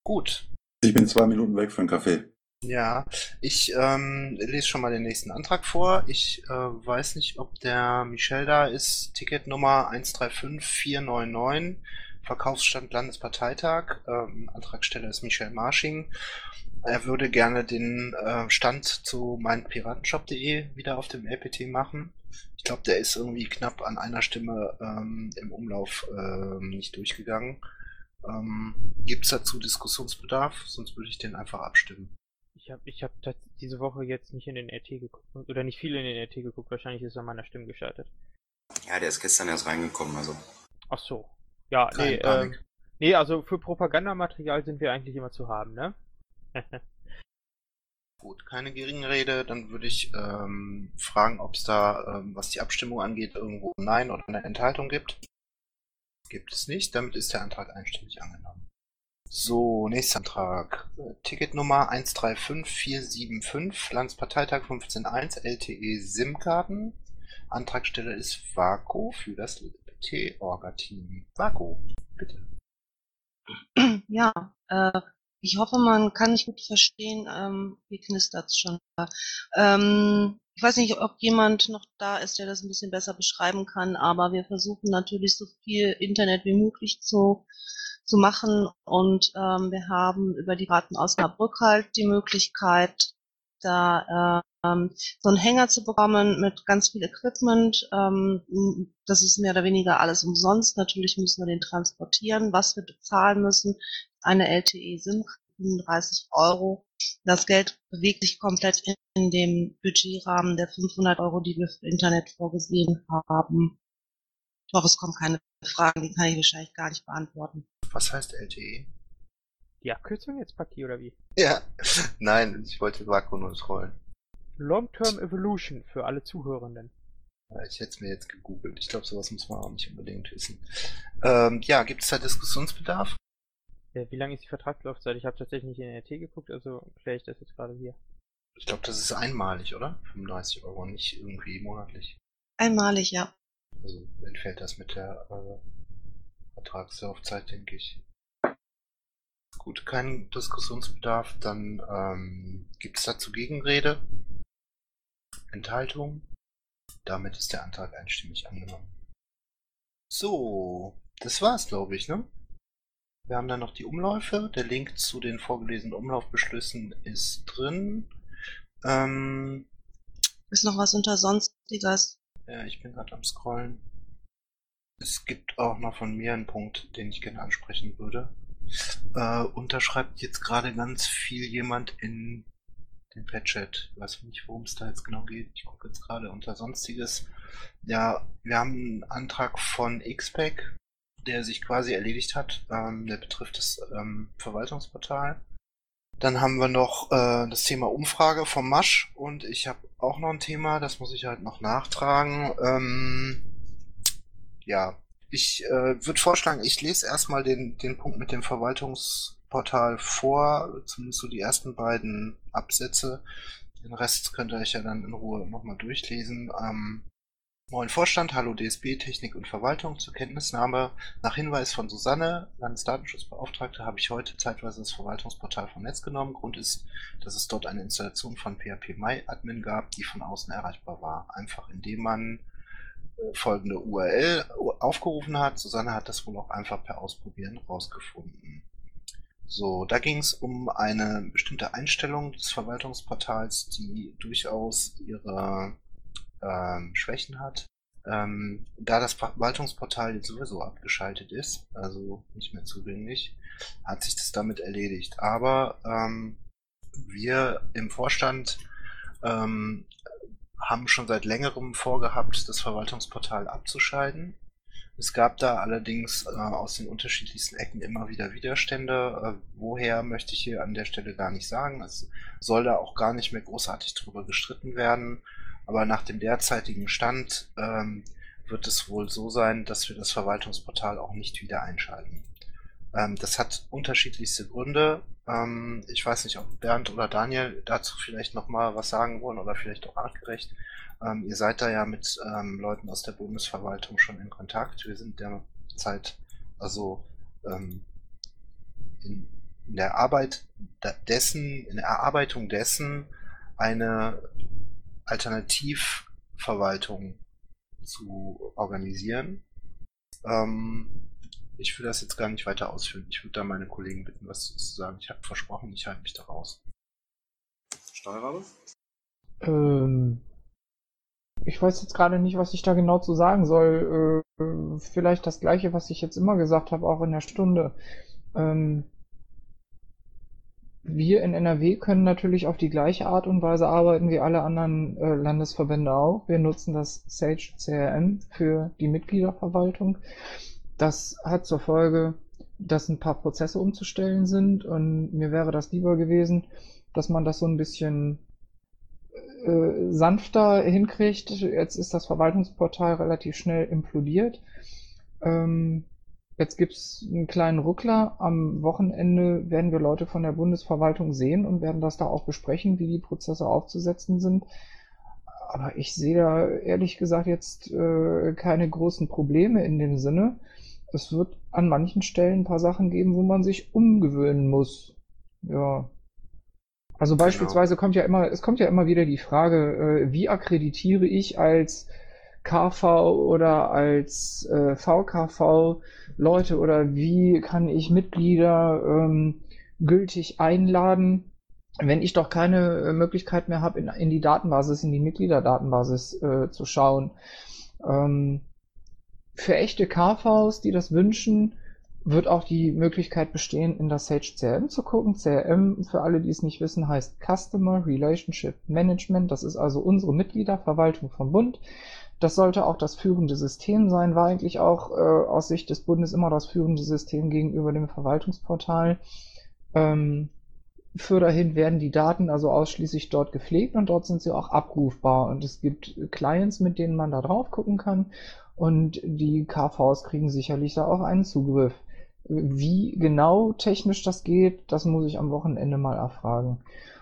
Gut. Ich bin zwei Minuten weg für einen Kaffee. Ja, ich ähm, lese schon mal den nächsten Antrag vor. Ich äh, weiß nicht, ob der Michel da ist. Ticketnummer 135499, Verkaufsstand Landesparteitag. Ähm, Antragsteller ist Michel Marsching. Er würde gerne den äh, Stand zu meinpiratenshop.de wieder auf dem LPT machen. Ich glaube, der ist irgendwie knapp an einer Stimme ähm, im Umlauf ähm, nicht durchgegangen. Ähm, Gibt es dazu Diskussionsbedarf? Sonst würde ich den einfach abstimmen. Ich habe ich hab diese Woche jetzt nicht in den RT geguckt. Oder nicht viel in den RT geguckt. Wahrscheinlich ist er an meiner Stimme gescheitert. Ja, der ist gestern erst reingekommen, also. Ach so. Ja, nee, ähm, nee, also für Propagandamaterial sind wir eigentlich immer zu haben, ne? Gut, keine Gegenrede. Dann würde ich ähm, fragen, ob es da, ähm, was die Abstimmung angeht, irgendwo ein Nein oder eine Enthaltung gibt. Gibt es nicht. Damit ist der Antrag einstimmig angenommen. So, nächster Antrag. Ticketnummer 135475, Landesparteitag 15.1, LTE SIM-Karten. Antragsteller ist Vaco für das LPT-Orga-Team. Vaco, bitte. Ja, äh, ich hoffe, man kann mich gut verstehen. Ähm, hier knistert's schon. Ähm, ich weiß nicht, ob jemand noch da ist, der das ein bisschen besser beschreiben kann, aber wir versuchen natürlich so viel Internet wie möglich zu, zu machen und ähm, wir haben über die Raten Osnabrück halt die Möglichkeit, da ähm, so einen Hänger zu bekommen mit ganz viel Equipment. Ähm, das ist mehr oder weniger alles umsonst. Natürlich müssen wir den transportieren. Was wir bezahlen müssen, eine LTE SIM 35 Euro. Das Geld bewegt sich komplett in, in dem Budgetrahmen der 500 Euro, die wir für Internet vorgesehen haben. Hoffe, es kommen keine Fragen, die kann ich wahrscheinlich gar nicht beantworten. Was heißt LTE? Die Abkürzung jetzt, Paki, oder wie? Ja, nein, ich wollte Vaco nur trollen. Long-Term Evolution für alle Zuhörenden. Ich hätte es mir jetzt gegoogelt. Ich glaube, sowas muss man auch nicht unbedingt wissen. Ähm, ja, gibt es da Diskussionsbedarf? Äh, wie lange ist die Vertragslaufzeit? Ich habe tatsächlich nicht in den RT geguckt, also kläre ich das jetzt gerade hier. Ich glaube, das ist einmalig, oder? 35 Euro, nicht irgendwie monatlich. Einmalig, ja. Also entfällt das mit der äh, Vertragslaufzeit, denke ich. Gut, kein Diskussionsbedarf. Dann ähm, gibt es dazu Gegenrede? Enthaltung? Damit ist der Antrag einstimmig angenommen. So, das war's, glaube ich, ne? Wir haben dann noch die Umläufe. Der Link zu den vorgelesenen Umlaufbeschlüssen ist drin. Ähm, Ist noch was unter Sonstiges? ja, ich bin gerade am Scrollen. Es gibt auch noch von mir einen Punkt, den ich gerne ansprechen würde. Äh, unterschreibt jetzt gerade ganz viel jemand in den Pet-Chat. Ich weiß nicht, worum es da jetzt genau geht. Ich gucke jetzt gerade unter Sonstiges. Ja, wir haben einen Antrag von XPEC, der sich quasi erledigt hat. Ähm, der betrifft das ähm, Verwaltungsportal. Dann haben wir noch äh, das Thema Umfrage vom Masch und ich habe auch noch ein Thema, das muss ich halt noch nachtragen. Ähm, ja, ich äh, würde vorschlagen, ich lese erstmal den, den Punkt mit dem Verwaltungsportal vor, zumindest so die ersten beiden Absätze. Den Rest könnt ihr euch ja dann in Ruhe nochmal durchlesen. Ähm, Moin Vorstand, hallo DSB, Technik und Verwaltung. Zur Kenntnisnahme nach Hinweis von Susanne, Landesdatenschutzbeauftragte, habe ich heute zeitweise das Verwaltungsportal vom Netz genommen. Grund ist, dass es dort eine Installation von PHP MyAdmin gab, die von außen erreichbar war. Einfach indem man folgende URL aufgerufen hat. Susanne hat das wohl auch einfach per Ausprobieren rausgefunden. So, da ging es um eine bestimmte Einstellung des Verwaltungsportals, die durchaus ihre ähm, Schwächen hat. Ähm, da das Verwaltungsportal jetzt sowieso abgeschaltet ist, also nicht mehr zugänglich, hat sich das damit erledigt. Aber ähm, wir im Vorstand ähm, haben schon seit längerem vorgehabt, das Verwaltungsportal abzuschalten. Es gab da allerdings äh, aus den unterschiedlichsten Ecken immer wieder Widerstände. Äh, woher möchte ich hier an der Stelle gar nicht sagen. Es soll da auch gar nicht mehr großartig drüber gestritten werden. Aber nach dem derzeitigen Stand ähm, wird es wohl so sein, dass wir das Verwaltungsportal auch nicht wieder einschalten. Ähm, das hat unterschiedlichste Gründe. Ähm, ich weiß nicht, ob Bernd oder Daniel dazu vielleicht nochmal was sagen wollen oder vielleicht auch artgerecht. Ähm, ihr seid da ja mit ähm, Leuten aus der Bundesverwaltung schon in Kontakt. Wir sind derzeit also ähm, in, in der Arbeit dessen, in der Erarbeitung dessen eine Alternativverwaltung zu organisieren. Ähm, ich will das jetzt gar nicht weiter ausführen. Ich würde da meine Kollegen bitten, was zu sagen. Ich habe versprochen, ich halte mich da raus. Stahlrabe? Ähm, ich weiß jetzt gerade nicht, was ich da genau zu sagen soll. Äh, vielleicht das gleiche, was ich jetzt immer gesagt habe, auch in der Stunde. Ähm, wir in NRW können natürlich auf die gleiche Art und Weise arbeiten wie alle anderen äh, Landesverbände auch. Wir nutzen das Sage CRM für die Mitgliederverwaltung. Das hat zur Folge, dass ein paar Prozesse umzustellen sind und mir wäre das lieber gewesen, dass man das so ein bisschen äh, sanfter hinkriegt. Jetzt ist das Verwaltungsportal relativ schnell implodiert. Ähm, jetzt gibt's einen kleinen Ruckler. Am Wochenende werden wir Leute von der Bundesverwaltung sehen und werden das da auch besprechen, wie die Prozesse aufzusetzen sind. Aber ich sehe da ehrlich gesagt jetzt äh, keine großen Probleme in dem Sinne. Es wird an manchen Stellen ein paar Sachen geben, wo man sich umgewöhnen muss. Ja. Also Genau. beispielsweise kommt ja immer, es kommt ja immer wieder die Frage, äh, wie akkreditiere ich als KV oder als äh, VKV Leute oder wie kann ich Mitglieder ähm, gültig einladen, wenn ich doch keine äh, Möglichkeit mehr habe, in, in die Datenbasis, in die Mitgliederdatenbasis äh, zu schauen. Ähm, für echte KVs, die das wünschen, wird auch die Möglichkeit bestehen, in das Sage CRM zu gucken. CRM, für alle, die es nicht wissen, heißt Customer Relationship Management. Das ist also unsere Mitgliederverwaltung vom Bund. Das sollte auch das führende System sein, war eigentlich auch äh, aus Sicht des Bundes immer das führende System gegenüber dem Verwaltungsportal. Ähm, für dahin werden die Daten also ausschließlich dort gepflegt und dort sind sie auch abrufbar. Und es gibt Clients, mit denen man da drauf gucken kann. Und die KVs kriegen sicherlich da auch einen Zugriff. Wie genau technisch das geht, das muss ich am Wochenende mal erfragen.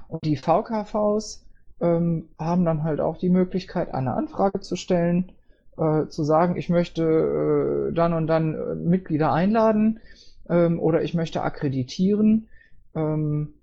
Und die VKVs ähm, haben dann halt auch die Möglichkeit, eine Anfrage zu stellen, äh, zu sagen, ich möchte äh, dann und dann äh, Mitglieder einladen ähm, oder ich möchte akkreditieren. Ähm,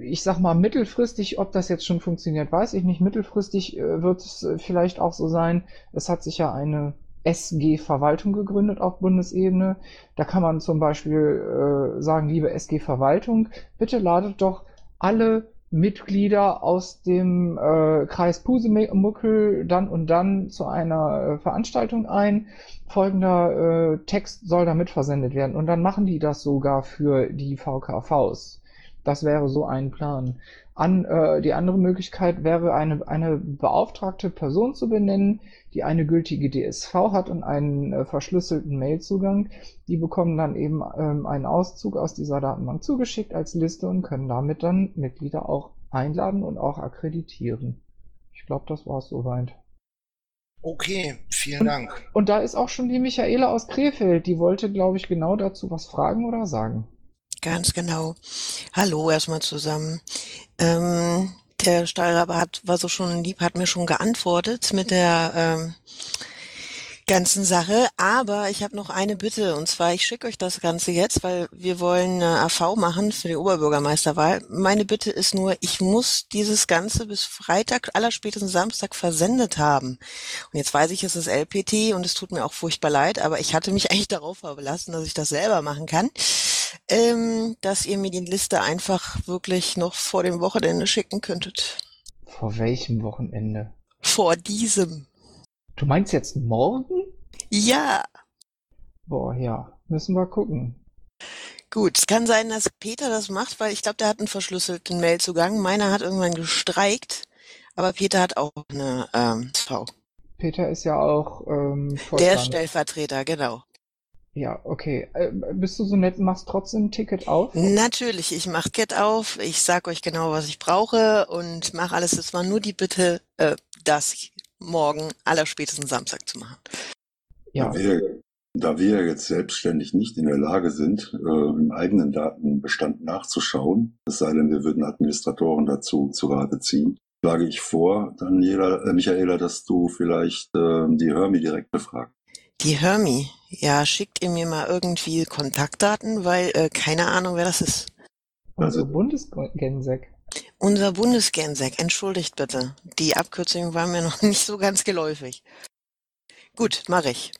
ich sag mal mittelfristig, ob das jetzt schon funktioniert, weiß ich nicht. Mittelfristig äh, wird es äh, vielleicht auch so sein. Es hat sich ja eine SG-Verwaltung gegründet auf Bundesebene. Da kann man zum Beispiel äh, sagen, liebe SG-Verwaltung, bitte ladet doch alle Mitglieder aus dem äh, Kreis Pusemuckel dann und dann zu einer äh, Veranstaltung ein. Folgender äh, Text soll damit versendet werden. Und dann machen die das sogar für die VKVs. Das wäre so ein Plan. An, äh, die andere Möglichkeit wäre, eine, eine beauftragte Person zu benennen, die eine gültige DSV hat und einen äh, verschlüsselten Mailzugang. Die bekommen dann eben ähm, einen Auszug aus dieser Datenbank zugeschickt als Liste und können damit dann Mitglieder auch einladen und auch akkreditieren. Ich glaube, das war's soweit. Okay, vielen Dank. Und da ist auch schon die Michaela aus Krefeld. Die wollte, glaube ich, genau dazu was fragen oder sagen. Ganz genau. Hallo erstmal zusammen. Ähm, der Stahlrabe hat, war so schon lieb, hat mir schon geantwortet mit der ähm, ganzen Sache. Aber ich habe noch eine Bitte und zwar, ich schicke euch das Ganze jetzt, weil wir wollen eine AV machen für die Oberbürgermeisterwahl. Meine Bitte ist nur, ich muss dieses Ganze bis Freitag, allerspätestens Samstag versendet haben. Und jetzt weiß ich, es ist LPT und es tut mir auch furchtbar leid, aber ich hatte mich eigentlich darauf verlassen, dass ich das selber machen kann. Ähm, dass ihr mir die Liste einfach wirklich noch vor dem Wochenende schicken könntet. Vor welchem Wochenende? Vor diesem. Du meinst jetzt morgen? Ja. Boah, ja. Müssen wir gucken. Gut, es kann sein, dass Peter das macht, weil ich glaube, der hat einen verschlüsselten Mailzugang. Meiner hat irgendwann gestreikt, aber Peter hat auch eine ähm, V. Peter ist ja auch ähm, Der Vorstand. Stellvertreter, genau. Ja, okay. Äh, bist du so nett, und machst trotzdem ein Ticket auf? Natürlich, ich mach Get auf, ich sag euch genau, was ich brauche und mache alles. Es war nur die Bitte, äh, dass morgen, allerspätestens Samstag zu machen. Ja, Da wir, da wir jetzt selbstständig nicht in der Lage sind, äh, im eigenen Datenbestand nachzuschauen, es sei denn, wir würden Administratoren dazu zu Rate ziehen, schlage ich vor, Daniela, äh, Michaela, dass du vielleicht äh, die Hermi direkt befragst. Die Hermi, ja, schickt ihr mir mal irgendwie Kontaktdaten, weil äh, keine Ahnung, wer das ist. unsere Also- Bundesgensek. Unser Bundesgensek, entschuldigt bitte. Die Abkürzung war mir noch nicht so ganz geläufig. Gut, mache ich.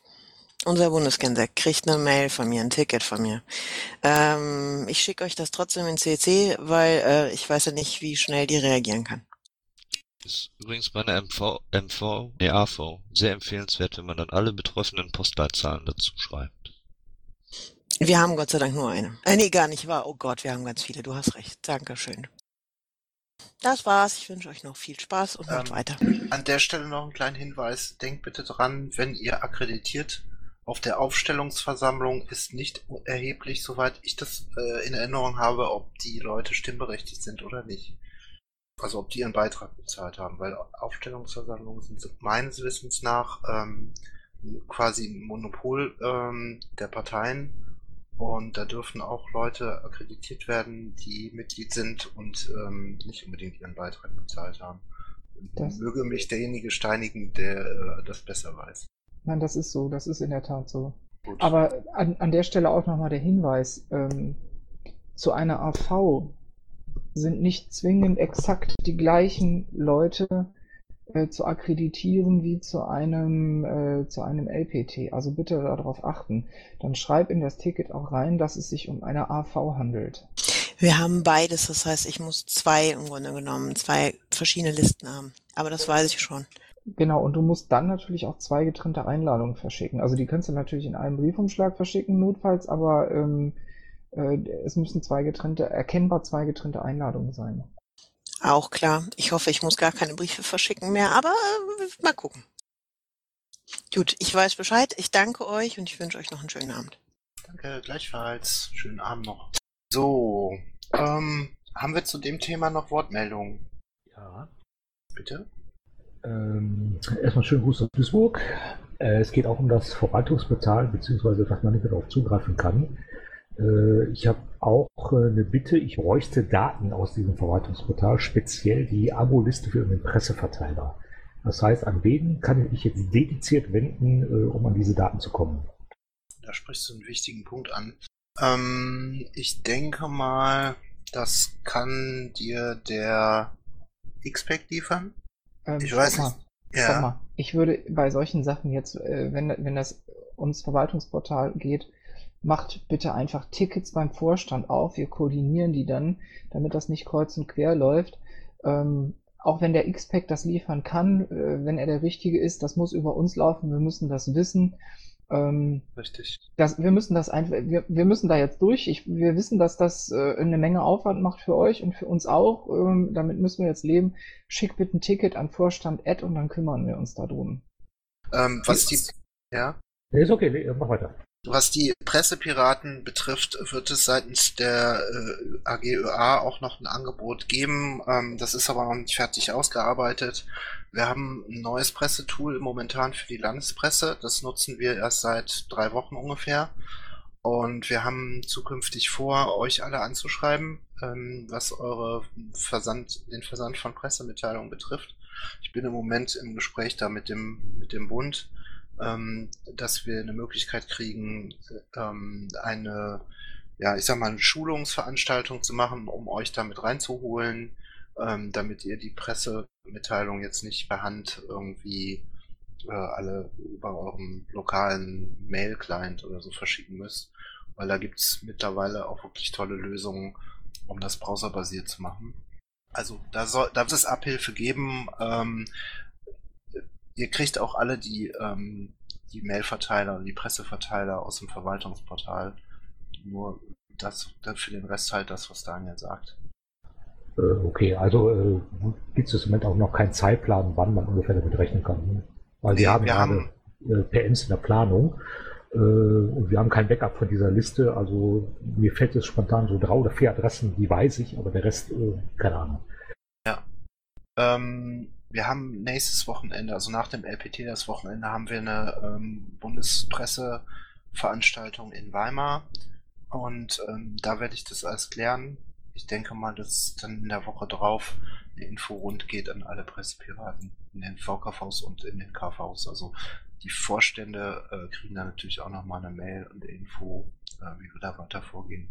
Unser Bundesgensek kriegt eine Mail von mir, ein Ticket von mir. Ähm, ich schicke euch das trotzdem in CC, weil äh, ich weiß ja nicht, wie schnell die reagieren kann. Ist übrigens bei einer MV, MV, nee, AV sehr empfehlenswert, wenn man dann alle betroffenen Postleitzahlen dazu schreibt. Wir haben Gott sei Dank nur eine. Äh, nee, gar nicht wahr. Oh Gott, wir haben ganz viele. Du hast recht. Dankeschön. Das war's. Ich wünsche euch noch viel Spaß und macht Ähm, weiter. An der Stelle noch einen kleinen Hinweis. Denkt bitte dran, wenn ihr akkreditiert, auf der Aufstellungsversammlung ist nicht erheblich, soweit ich das äh, in Erinnerung habe, ob die Leute stimmberechtigt sind oder nicht. Also ob die ihren Beitrag bezahlt haben, weil Aufstellungsversammlungen sind meines Wissens nach ähm, quasi ein Monopol ähm, der Parteien und da dürfen auch Leute akkreditiert werden, die Mitglied sind und ähm, nicht unbedingt ihren Beitrag bezahlt haben. Das- Möge mich derjenige steinigen, der äh, das besser weiß. Nein, das ist so, das ist in der Tat so. Gut. Aber an, an der Stelle auch nochmal der Hinweis, ähm, zu einer AV sind nicht zwingend exakt die gleichen Leute äh, zu akkreditieren wie zu einem, äh, zu einem LPT. Also bitte darauf achten. Dann schreib in das Ticket auch rein, dass es sich um eine AV handelt. Wir haben beides. Das heißt, ich muss zwei im Grunde genommen, zwei verschiedene Listen haben. Aber das weiß ich schon. Genau, und du musst dann natürlich auch zwei getrennte Einladungen verschicken. Also die kannst du natürlich in einem Briefumschlag verschicken, notfalls, aber ähm, äh, es müssen zwei getrennte, erkennbar zwei getrennte Einladungen sein. Auch klar. Ich hoffe, ich muss gar keine Briefe verschicken mehr, aber äh, mal gucken. Gut, ich weiß Bescheid. Ich danke euch und ich wünsche euch noch einen schönen Abend. Danke, gleichfalls. Schönen Abend noch. So, ähm, haben wir zu dem Thema noch Wortmeldungen? Ja. Bitte? Ähm, erstmal schönen Gruß aus Duisburg. Äh, es geht auch um das Verwaltungsportal, beziehungsweise dass man nicht mehr darauf zugreifen kann. Äh, ich habe auch äh, eine Bitte, ich bräuchte Daten aus diesem Verwaltungsportal, speziell die Abo-Liste für den Presseverteiler. Das heißt, an wen kann ich jetzt dediziert wenden, äh, um an diese Daten zu kommen? Da sprichst du einen wichtigen Punkt an. Ähm, ich denke mal, das kann dir der X-Pack liefern. Ähm, Ich weiß mal, nicht. Ja. mal. Ich würde bei solchen Sachen jetzt, äh, wenn, wenn das ums Verwaltungsportal geht, macht bitte einfach Tickets beim Vorstand auf. Wir koordinieren die dann, damit das nicht kreuz und quer läuft. Ähm, auch wenn der X-Pack das liefern kann, äh, wenn er der Richtige ist, das muss über uns laufen. Wir müssen das wissen. Ähm, Richtig. das, wir müssen das einfach, wir, wir müssen da jetzt durch. Ich, wir wissen, dass das äh, eine Menge Aufwand macht für euch und für uns auch. Ähm, damit müssen wir jetzt leben. Schick bitte ein Ticket an Vorstand Ad und dann kümmern wir uns darum. Ähm, was die, ja? Nee, ist okay, nee, mach weiter. Was die Pressepiraten betrifft, wird es seitens der äh, AGÖA auch noch ein Angebot geben. Ähm, das ist aber noch nicht fertig ausgearbeitet. Wir haben ein neues Pressetool momentan für die Landespresse. Das nutzen wir erst seit drei Wochen ungefähr. Und wir haben zukünftig vor, euch alle anzuschreiben, ähm, was eure Versand, den Versand von Pressemitteilungen betrifft. Ich bin im Moment im Gespräch da mit dem, mit dem Bund, ähm, dass wir eine Möglichkeit kriegen, ähm, eine, ja, ich sag mal, eine Schulungsveranstaltung zu machen, um euch damit reinzuholen, ähm, damit ihr die Pressemitteilung jetzt nicht per Hand irgendwie äh, alle über euren lokalen Mail-Client oder so verschicken müsst, weil da gibt's mittlerweile auch wirklich tolle Lösungen, um das browserbasiert zu machen. Also da soll, da wird es Abhilfe geben. Ähm, ihr kriegt auch alle die, ähm, die Mailverteiler und die Presseverteiler aus dem Verwaltungsportal. Nur das, das für den Rest halt das, was Daniel sagt. Äh, okay, also äh, gibt es im Moment auch noch keinen Zeitplan, wann man ungefähr damit rechnen kann. ne? Weil Nee, wir haben wir gerade äh, PMs in der Planung äh, und wir haben kein Backup von dieser Liste. Also mir fällt jetzt spontan so drei oder vier Adressen, die weiß ich, aber der Rest, äh, keine Ahnung. Ja. Ähm, wir haben nächstes Wochenende, also nach dem LPT das Wochenende, haben wir eine ähm, Bundespresseveranstaltung in Weimar. Und ähm, da werde ich das alles klären. Ich denke mal, dass dann in der Woche drauf eine Info rund geht an alle Pressepiraten in den VKVs und in den KVs. Also die Vorstände äh, kriegen dann natürlich auch nochmal eine Mail und eine Info, äh, wie wir da weiter vorgehen.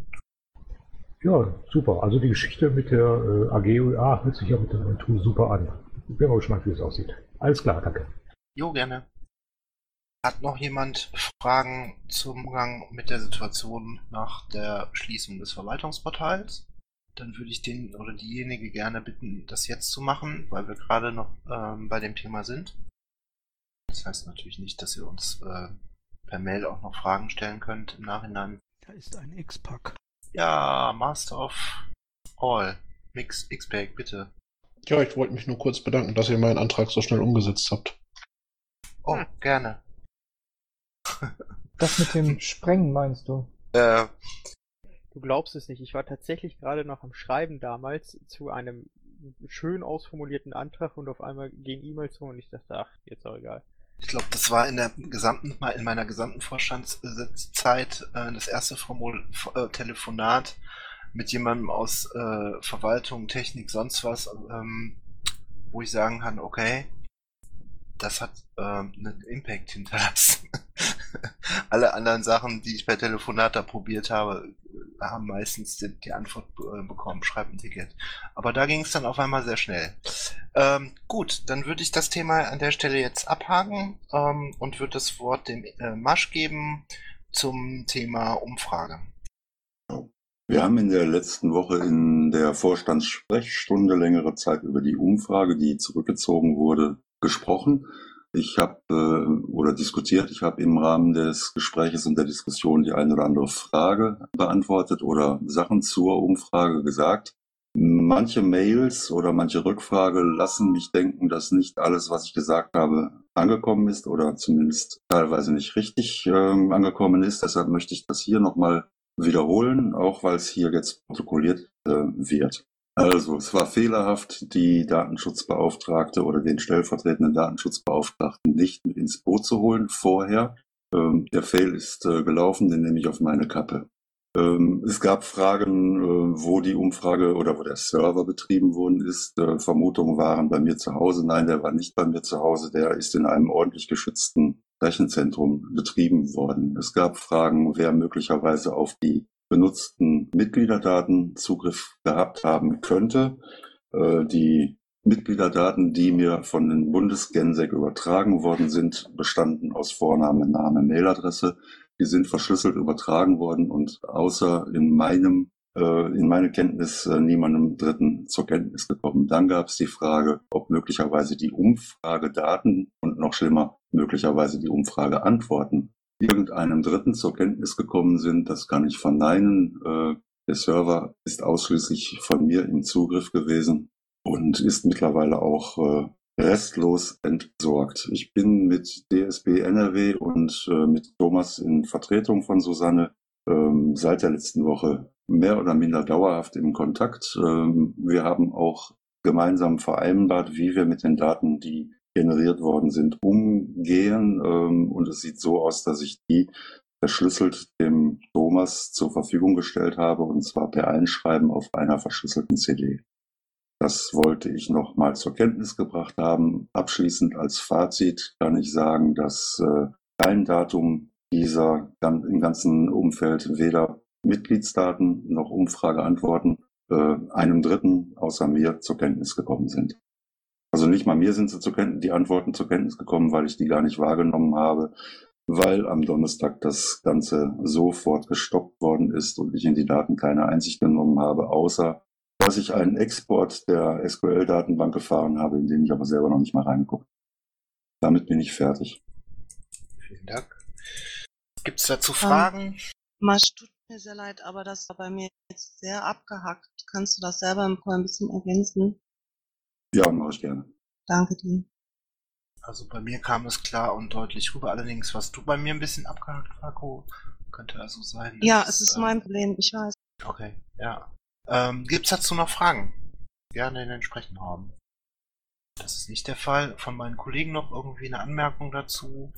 Ja, super. Also die Geschichte mit der äh, AGUA hört sich ja mit der Tool super an. Ich bin mal gespannt, wie es aussieht. Alles klar, danke. Jo, gerne. Hat noch jemand Fragen zum Umgang mit der Situation nach der Schließung des Verwaltungsportals? Dann würde ich den oder diejenige gerne bitten, das jetzt zu machen, weil wir gerade noch ähm, bei dem Thema sind. Das heißt natürlich nicht, dass ihr uns äh, per Mail auch noch Fragen stellen könnt im Nachhinein. Da ist ein X-Pack. Ja, Master of All. Mix X-Pack, bitte. Ja, ich wollte mich nur kurz bedanken, dass ihr meinen Antrag so schnell umgesetzt habt. Oh, gerne. Das mit dem Sprengen meinst du? Äh, Du glaubst es nicht, ich war tatsächlich gerade noch am Schreiben damals zu einem schön ausformulierten Antrag und auf einmal gehen E-Mails rum und ich dachte, ach, jetzt auch egal. Ich glaube, das war in der gesamten, in meiner gesamten Vorstandszeit äh, das erste Formul äh, Telefonat mit jemandem aus äh, Verwaltung, Technik, sonst was, ähm, wo ich sagen kann, okay, das hat ähm, einen Impact hinterlassen. Alle anderen Sachen, die ich per Telefonat da probiert habe, haben meistens die, die Antwort äh, bekommen, schreib ein Ticket. Aber da ging es dann auf einmal sehr schnell. Ähm, gut, dann würde ich das Thema an der Stelle jetzt abhaken ähm, und würde das Wort dem äh, Masch geben zum Thema Umfrage. Wir haben in der letzten Woche in der Vorstandssprechstunde längere Zeit über die Umfrage, die zurückgezogen wurde, gesprochen. Ich habe äh, oder diskutiert, ich habe im Rahmen des Gespräches und der Diskussion die eine oder andere Frage beantwortet oder Sachen zur Umfrage gesagt. Manche Mails oder manche Rückfrage lassen mich denken, dass nicht alles, was ich gesagt habe, angekommen ist oder zumindest teilweise nicht richtig ähm, angekommen ist. Deshalb möchte ich das hier nochmal wiederholen, auch weil es hier jetzt protokolliert äh, wird. Also, es war fehlerhaft, die Datenschutzbeauftragte oder den stellvertretenden Datenschutzbeauftragten nicht mit ins Boot zu holen vorher. Ähm, der Fail ist äh, gelaufen, den nehme ich auf meine Kappe. Ähm, es gab Fragen, äh, wo die Umfrage oder wo der Server betrieben worden ist. Äh, Vermutungen waren bei mir zu Hause. Nein, der war nicht bei mir zu Hause. Der ist in einem ordentlich geschützten Rechenzentrum betrieben worden. Es gab Fragen, wer möglicherweise auf die benutzten Mitgliederdaten Zugriff gehabt haben könnte. Äh, die Mitgliederdaten, die mir von den Bundesgensec übertragen worden sind, bestanden aus Vorname, Name, Mailadresse. Die sind verschlüsselt übertragen worden und außer in meinem äh, in meine Kenntnis äh, niemandem Dritten zur Kenntnis gekommen. Dann gab es die Frage, ob möglicherweise die Umfragedaten und noch schlimmer möglicherweise die Umfrageantworten irgendeinem Dritten zur Kenntnis gekommen sind, das kann ich verneinen. Äh, der Server ist ausschließlich von mir im Zugriff gewesen und ist mittlerweile auch äh, restlos entsorgt. Ich bin mit DSB NRW und äh, mit Thomas in Vertretung von Susanne ähm, seit der letzten Woche mehr oder minder dauerhaft im Kontakt. Ähm, wir haben auch gemeinsam vereinbart, wie wir mit den Daten, die generiert worden sind, umgehen. Ähm, und es sieht so aus, dass ich die verschlüsselt dem Thomas zur Verfügung gestellt habe, und zwar per Einschreiben auf einer verschlüsselten CD. Das wollte ich noch mal zur Kenntnis gebracht haben. Abschließend als Fazit kann ich sagen, dass äh, kein Datum dieser im ganzen Umfeld weder Mitgliedsdaten noch Umfrageantworten äh, einem Dritten außer mir zur Kenntnis gekommen sind. Also nicht mal mir sind sie zur Kenntnis, die Antworten zur Kenntnis gekommen, weil ich die gar nicht wahrgenommen habe, weil am Donnerstag das Ganze sofort gestoppt worden ist und ich in die Daten keine Einsicht genommen habe, außer dass ich einen Export der SQL-Datenbank gefahren habe, in den ich aber selber noch nicht mal reingeguckt. Damit bin ich fertig. Vielen Dank. Gibt es dazu Fragen? Ähm, Masch, tut mir sehr leid, aber das war bei mir jetzt sehr abgehackt. Kannst du das selber ein bisschen ergänzen? Ja, mache ich gerne. Danke dir. Also bei mir kam es klar und deutlich rüber. Allerdings warst du bei mir ein bisschen abgehakt, Marco. Könnte also sein. Ja, es ist äh, mein Problem, ich weiß. Okay, ja. Ähm, Gibt es dazu noch Fragen? Gerne in den Sprechen haben. Das ist nicht der Fall. Von meinen Kollegen noch irgendwie eine Anmerkung dazu?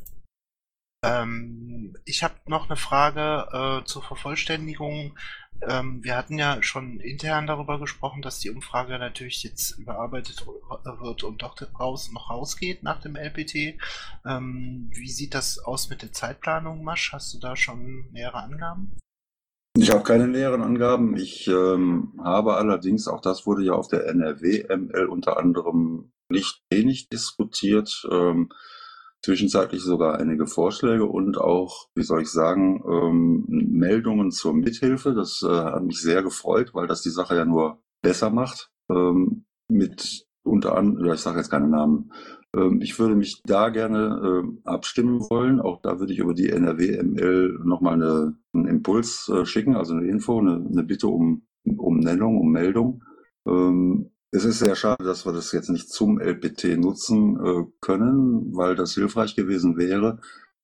Ähm, ich habe noch eine Frage äh, zur Vervollständigung. Ähm, wir hatten ja schon intern darüber gesprochen, dass die Umfrage natürlich jetzt überarbeitet wird und doch raus, noch rausgeht nach dem LPT. Ähm, wie sieht das aus mit der Zeitplanung, Masch? Hast du da schon nähere Angaben? Ich habe keine näheren Angaben. Ich ähm, habe allerdings, auch das wurde ja auf der NRW-ML unter anderem nicht wenig diskutiert, ähm, zwischenzeitlich sogar einige Vorschläge und auch, wie soll ich sagen, ähm, Meldungen zur Mithilfe. Das äh, hat mich sehr gefreut, weil das die Sache ja nur besser macht. Ähm, mit unter anderem, ich sage jetzt keine Namen. Ähm, ich würde mich da gerne äh, abstimmen wollen. Auch da würde ich über die NRW-ML nochmal eine, einen Impuls äh, schicken, also eine Info, eine, eine Bitte um, um Nennung, um Meldung. Ähm, es ist sehr schade, dass wir das jetzt nicht zum LPT nutzen äh, können, weil das hilfreich gewesen wäre.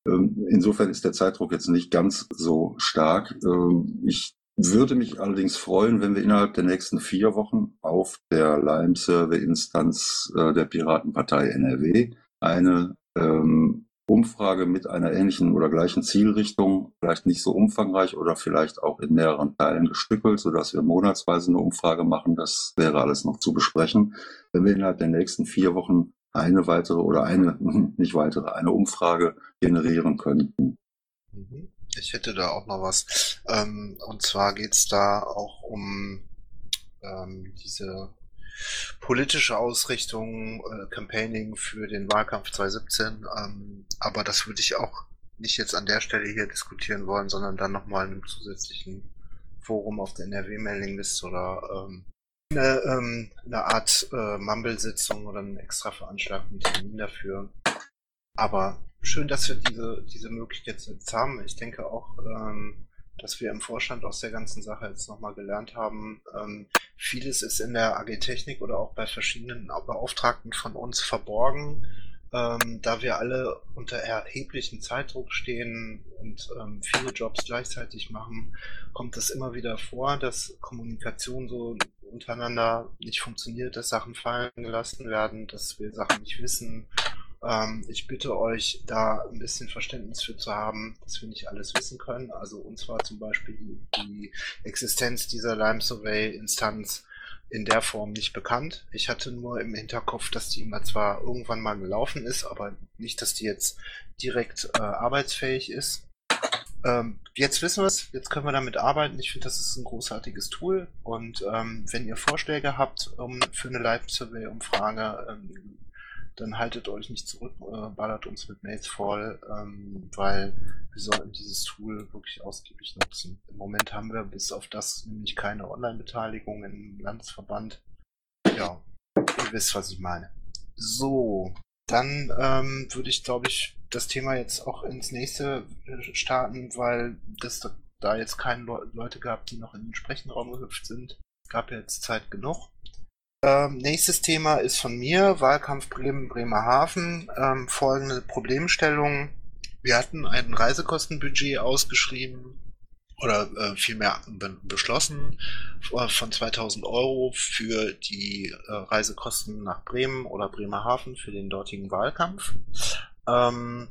Ähm, insofern ist der Zeitdruck jetzt nicht ganz so stark. Ähm, ich würde mich allerdings freuen, wenn wir innerhalb der nächsten vier Wochen auf der Lime-Survey-Instanz äh, der Piratenpartei NRW eine ähm, Umfrage mit einer ähnlichen oder gleichen Zielrichtung, vielleicht nicht so umfangreich oder vielleicht auch in mehreren Teilen gestückelt, sodass wir monatsweise eine Umfrage machen. Das wäre alles noch zu besprechen. Wenn wir innerhalb der nächsten vier Wochen eine weitere oder eine, nicht weitere, eine Umfrage generieren könnten. Mhm. Ich hätte da auch noch was. Ähm, und zwar geht's da auch um ähm, diese politische Ausrichtung, äh, Campaigning für den Wahlkampf 2017. Ähm, aber das würde ich auch nicht jetzt an der Stelle hier diskutieren wollen, sondern dann nochmal in einem zusätzlichen Forum auf der NRW-Mailingliste oder ähm, eine, ähm, eine Art äh, Mumble-Sitzung oder einen extra veranstalteten Termin dafür. Aber schön, dass wir diese, diese Möglichkeit jetzt haben. Ich denke auch, ähm, dass wir im Vorstand aus der ganzen Sache jetzt nochmal gelernt haben. Ähm, vieles ist in der AG Technik oder auch bei verschiedenen Beauftragten von uns verborgen. Ähm, da wir alle unter erheblichem Zeitdruck stehen und ähm, viele Jobs gleichzeitig machen, kommt es immer wieder vor, dass Kommunikation so untereinander nicht funktioniert, dass Sachen fallen gelassen werden, dass wir Sachen nicht wissen ähm, ich bitte euch, da ein bisschen Verständnis für zu haben, dass wir nicht alles wissen können. Also uns war zum Beispiel die, Existenz dieser Lime Survey Instanz in der Form nicht bekannt. Ich hatte nur im Hinterkopf, dass die immer zwar irgendwann mal gelaufen ist, aber nicht, dass die jetzt direkt äh, arbeitsfähig ist. Ähm, jetzt wissen wir es, jetzt können wir damit arbeiten. Ich finde, das ist ein großartiges Tool. Und ähm, wenn ihr Vorschläge habt um, für eine Live-Survey-Umfrage, ähm, dann haltet euch nicht zurück, äh, ballert uns mit Mails voll, ähm, weil wir sollten dieses Tool wirklich ausgiebig nutzen. Im Moment haben wir bis auf das nämlich keine Online-Beteiligung im Landesverband. Ja, ihr wisst, was ich meine. So, dann ähm, würde ich, glaube ich, das Thema jetzt auch ins nächste äh, starten, weil das da jetzt keine Le Leute gab, die noch in den Sprechenraum gehüpft sind. Gab ja jetzt Zeit genug. Ähm, nächstes Thema ist von mir, Wahlkampf Bremen, Bremerhaven. Ähm, folgende Problemstellung. Wir hatten ein Reisekostenbudget ausgeschrieben oder äh, vielmehr be beschlossen äh, von 2000 Euro für die äh, Reisekosten nach Bremen oder Bremerhaven für den dortigen Wahlkampf. Ähm,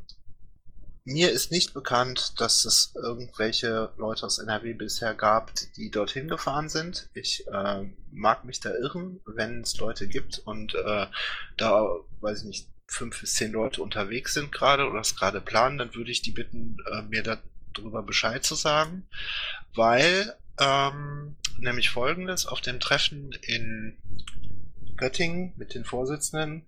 mir ist nicht bekannt, dass es irgendwelche Leute aus NRW bisher gab, die dorthin gefahren sind. Ich äh, mag mich da irren, wenn es Leute gibt und äh, da, weiß ich nicht, fünf bis zehn Leute unterwegs sind gerade oder es gerade planen, dann würde ich die bitten, äh, mir darüber Bescheid zu sagen, weil ähm, nämlich folgendes, auf dem Treffen in Göttingen mit den Vorsitzenden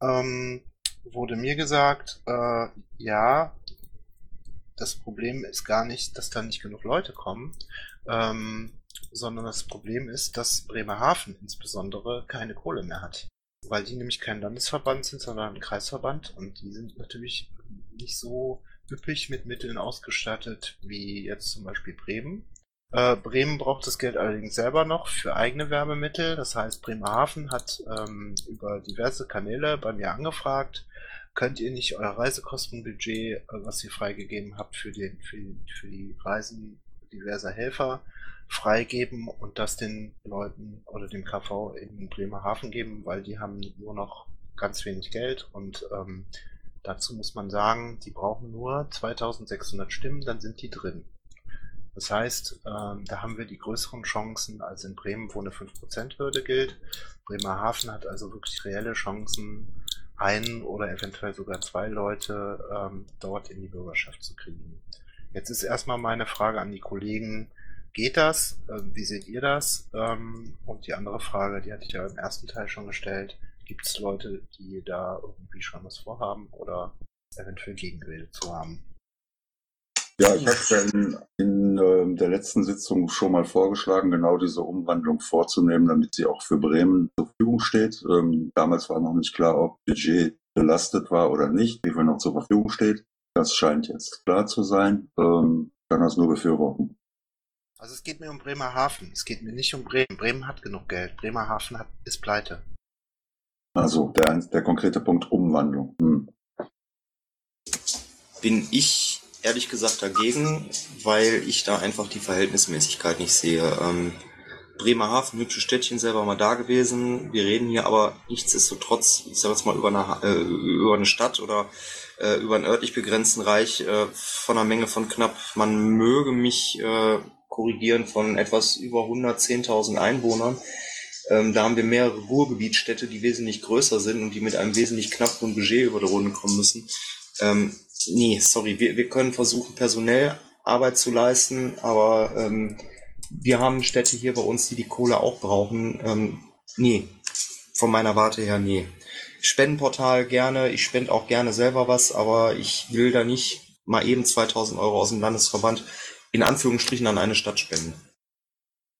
ähm, wurde mir gesagt, äh, ja, das Problem ist gar nicht, dass da nicht genug Leute kommen, ähm, sondern das Problem ist, dass Bremerhaven insbesondere keine Kohle mehr hat. Weil die nämlich kein Landesverband sind, sondern ein Kreisverband und die sind natürlich nicht so üppig mit Mitteln ausgestattet wie jetzt zum Beispiel Bremen. Äh, Bremen braucht das Geld allerdings selber noch für eigene Werbemittel. Das heißt, Bremerhaven hat ähm, über diverse Kanäle bei mir angefragt, könnt ihr nicht euer Reisekostenbudget, äh, was ihr freigegeben habt für, den, für, für die Reisen diverser Helfer, freigeben und das den Leuten oder dem KV in Bremerhaven geben, weil die haben nur noch ganz wenig Geld und ähm, dazu muss man sagen, die brauchen nur 2600 Stimmen, dann sind die drin. Das heißt, ähm, da haben wir die größeren Chancen als in Bremen, wo eine 5%-Hürde gilt. Bremerhaven hat also wirklich reelle Chancen, einen oder eventuell sogar zwei Leute ähm, dort in die Bürgerschaft zu kriegen. Jetzt ist erstmal meine Frage an die Kollegen, geht das? Ähm, wie seht ihr das? Ähm, und die andere Frage, die hatte ich ja im ersten Teil schon gestellt, gibt es Leute, die da irgendwie schon was vorhaben oder eventuell Gegenrede zu haben? Ja, ich habe in, in äh, der letzten Sitzung schon mal vorgeschlagen, genau diese Umwandlung vorzunehmen, damit sie auch für Bremen zur Verfügung steht. Ähm, damals war noch nicht klar, ob Budget belastet war oder nicht, wie viel noch zur Verfügung steht. Das scheint jetzt klar zu sein. Ähm, kann das nur befürworten. Also es geht mir um Bremerhaven. Es geht mir nicht um Bremen. Bremen hat genug Geld. Bremerhaven hat, ist pleite. Also der, der konkrete Punkt Umwandlung. Hm. Bin ich ehrlich gesagt dagegen, weil ich da einfach die Verhältnismäßigkeit nicht sehe. Ähm, Bremerhaven, hübsche Städtchen, selber mal da gewesen. Wir reden hier aber nichtsdestotrotz, ich sag jetzt mal, über eine, äh, über eine Stadt oder äh, über einen örtlich begrenzten Reich äh, von einer Menge von knapp, man möge mich äh, korrigieren, von etwas über 110.000 Einwohnern. Ähm, da haben wir mehrere Ruhrgebietsstädte, die wesentlich größer sind und die mit einem wesentlich knapperen Budget über die Runde kommen müssen. Ähm, nee, sorry, wir, wir können versuchen, personell Arbeit zu leisten, aber ähm, wir haben Städte hier bei uns, die die Kohle auch brauchen. Ähm, nee, von meiner Warte her, nee. Spendenportal gerne, ich spende auch gerne selber was, aber ich will da nicht mal eben 2000 Euro aus dem Landesverband in Anführungsstrichen an eine Stadt spenden.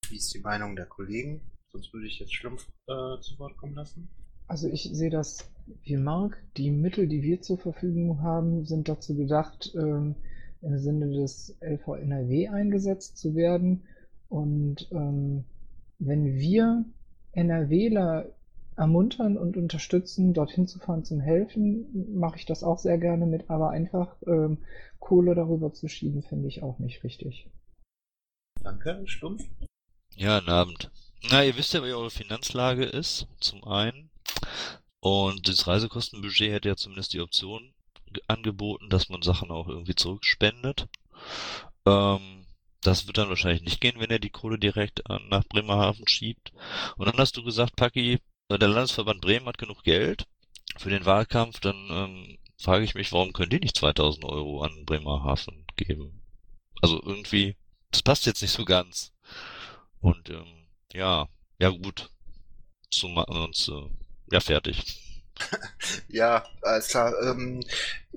Wie ist die Meinung der Kollegen? Sonst würde ich jetzt Schlumpf äh, zu Wort kommen lassen. Also ich sehe das wie Mark. Die Mittel, die wir zur Verfügung haben, sind dazu gedacht, ähm, im Sinne des LV NRW eingesetzt zu werden. Und ähm, wenn wir NRWler ermuntern und unterstützen, dorthin zu fahren zum Helfen, mache ich das auch sehr gerne mit, aber einfach ähm, Kohle darüber zu schieben, finde ich auch nicht richtig. Danke, Stumpf. Ja, guten Abend. Na, ihr wisst ja, wie eure Finanzlage ist, zum einen. Und das Reisekostenbudget hätte ja zumindest die Option angeboten, dass man Sachen auch irgendwie zurückspendet. Ähm, das wird dann wahrscheinlich nicht gehen, wenn er die Kohle direkt nach Bremerhaven schiebt. Und dann hast du gesagt, Paki, der Landesverband Bremen hat genug Geld für den Wahlkampf, dann ähm, frage ich mich, warum können die nicht 2000 Euro an Bremerhaven geben? Also irgendwie, das passt jetzt nicht so ganz. Und ähm, ja, ja gut, so machen wir uns äh, ja fertig. ja, alles klar. Ähm,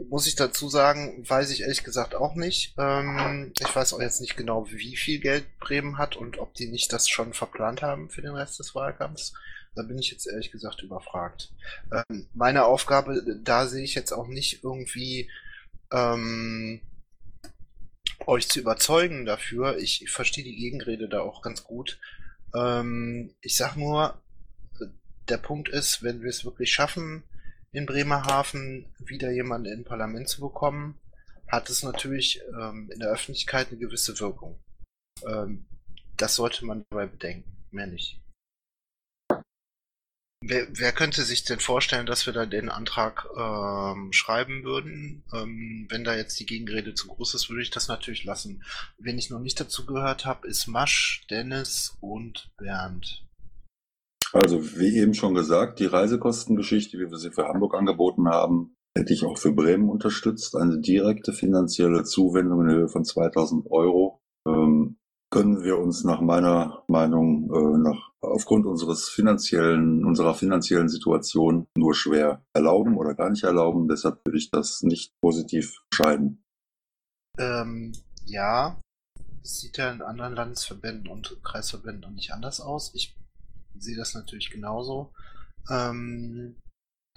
muss ich dazu sagen, weiß ich ehrlich gesagt auch nicht. Ähm, ich weiß auch jetzt nicht genau, wie viel Geld Bremen hat und ob die nicht das schon verplant haben für den Rest des Wahlkampfs. Da bin ich jetzt ehrlich gesagt überfragt. Ähm, meine Aufgabe, da sehe ich jetzt auch nicht irgendwie ähm, euch zu überzeugen dafür. Ich, ich verstehe die Gegenrede da auch ganz gut. Ähm, ich sag nur, der Punkt ist, wenn wir es wirklich schaffen, in Bremerhaven wieder jemanden in Parlament zu bekommen, hat es natürlich ähm, in der Öffentlichkeit eine gewisse Wirkung. Ähm, das sollte man dabei bedenken, mehr nicht. Wer, wer, könnte sich denn vorstellen, dass wir da den Antrag ähm, schreiben würden? Ähm, wenn da jetzt die Gegenrede zu groß ist, würde ich das natürlich lassen. Wen ich noch nicht dazu gehört habe, ist Masch, Dennis und Bernd. Also wie eben schon gesagt, die Reisekostengeschichte, wie wir sie für Hamburg angeboten haben, hätte ich auch für Bremen unterstützt. Eine direkte finanzielle Zuwendung in Höhe von 2000 Euro. Ähm, können wir uns nach meiner Meinung äh, nach aufgrund unseres finanziellen unserer finanziellen Situation nur schwer erlauben oder gar nicht erlauben. Deshalb würde ich das nicht positiv entscheiden. Ähm, ja, sieht ja in anderen Landesverbänden und Kreisverbänden noch nicht anders aus. Ich sehe das natürlich genauso. Ähm,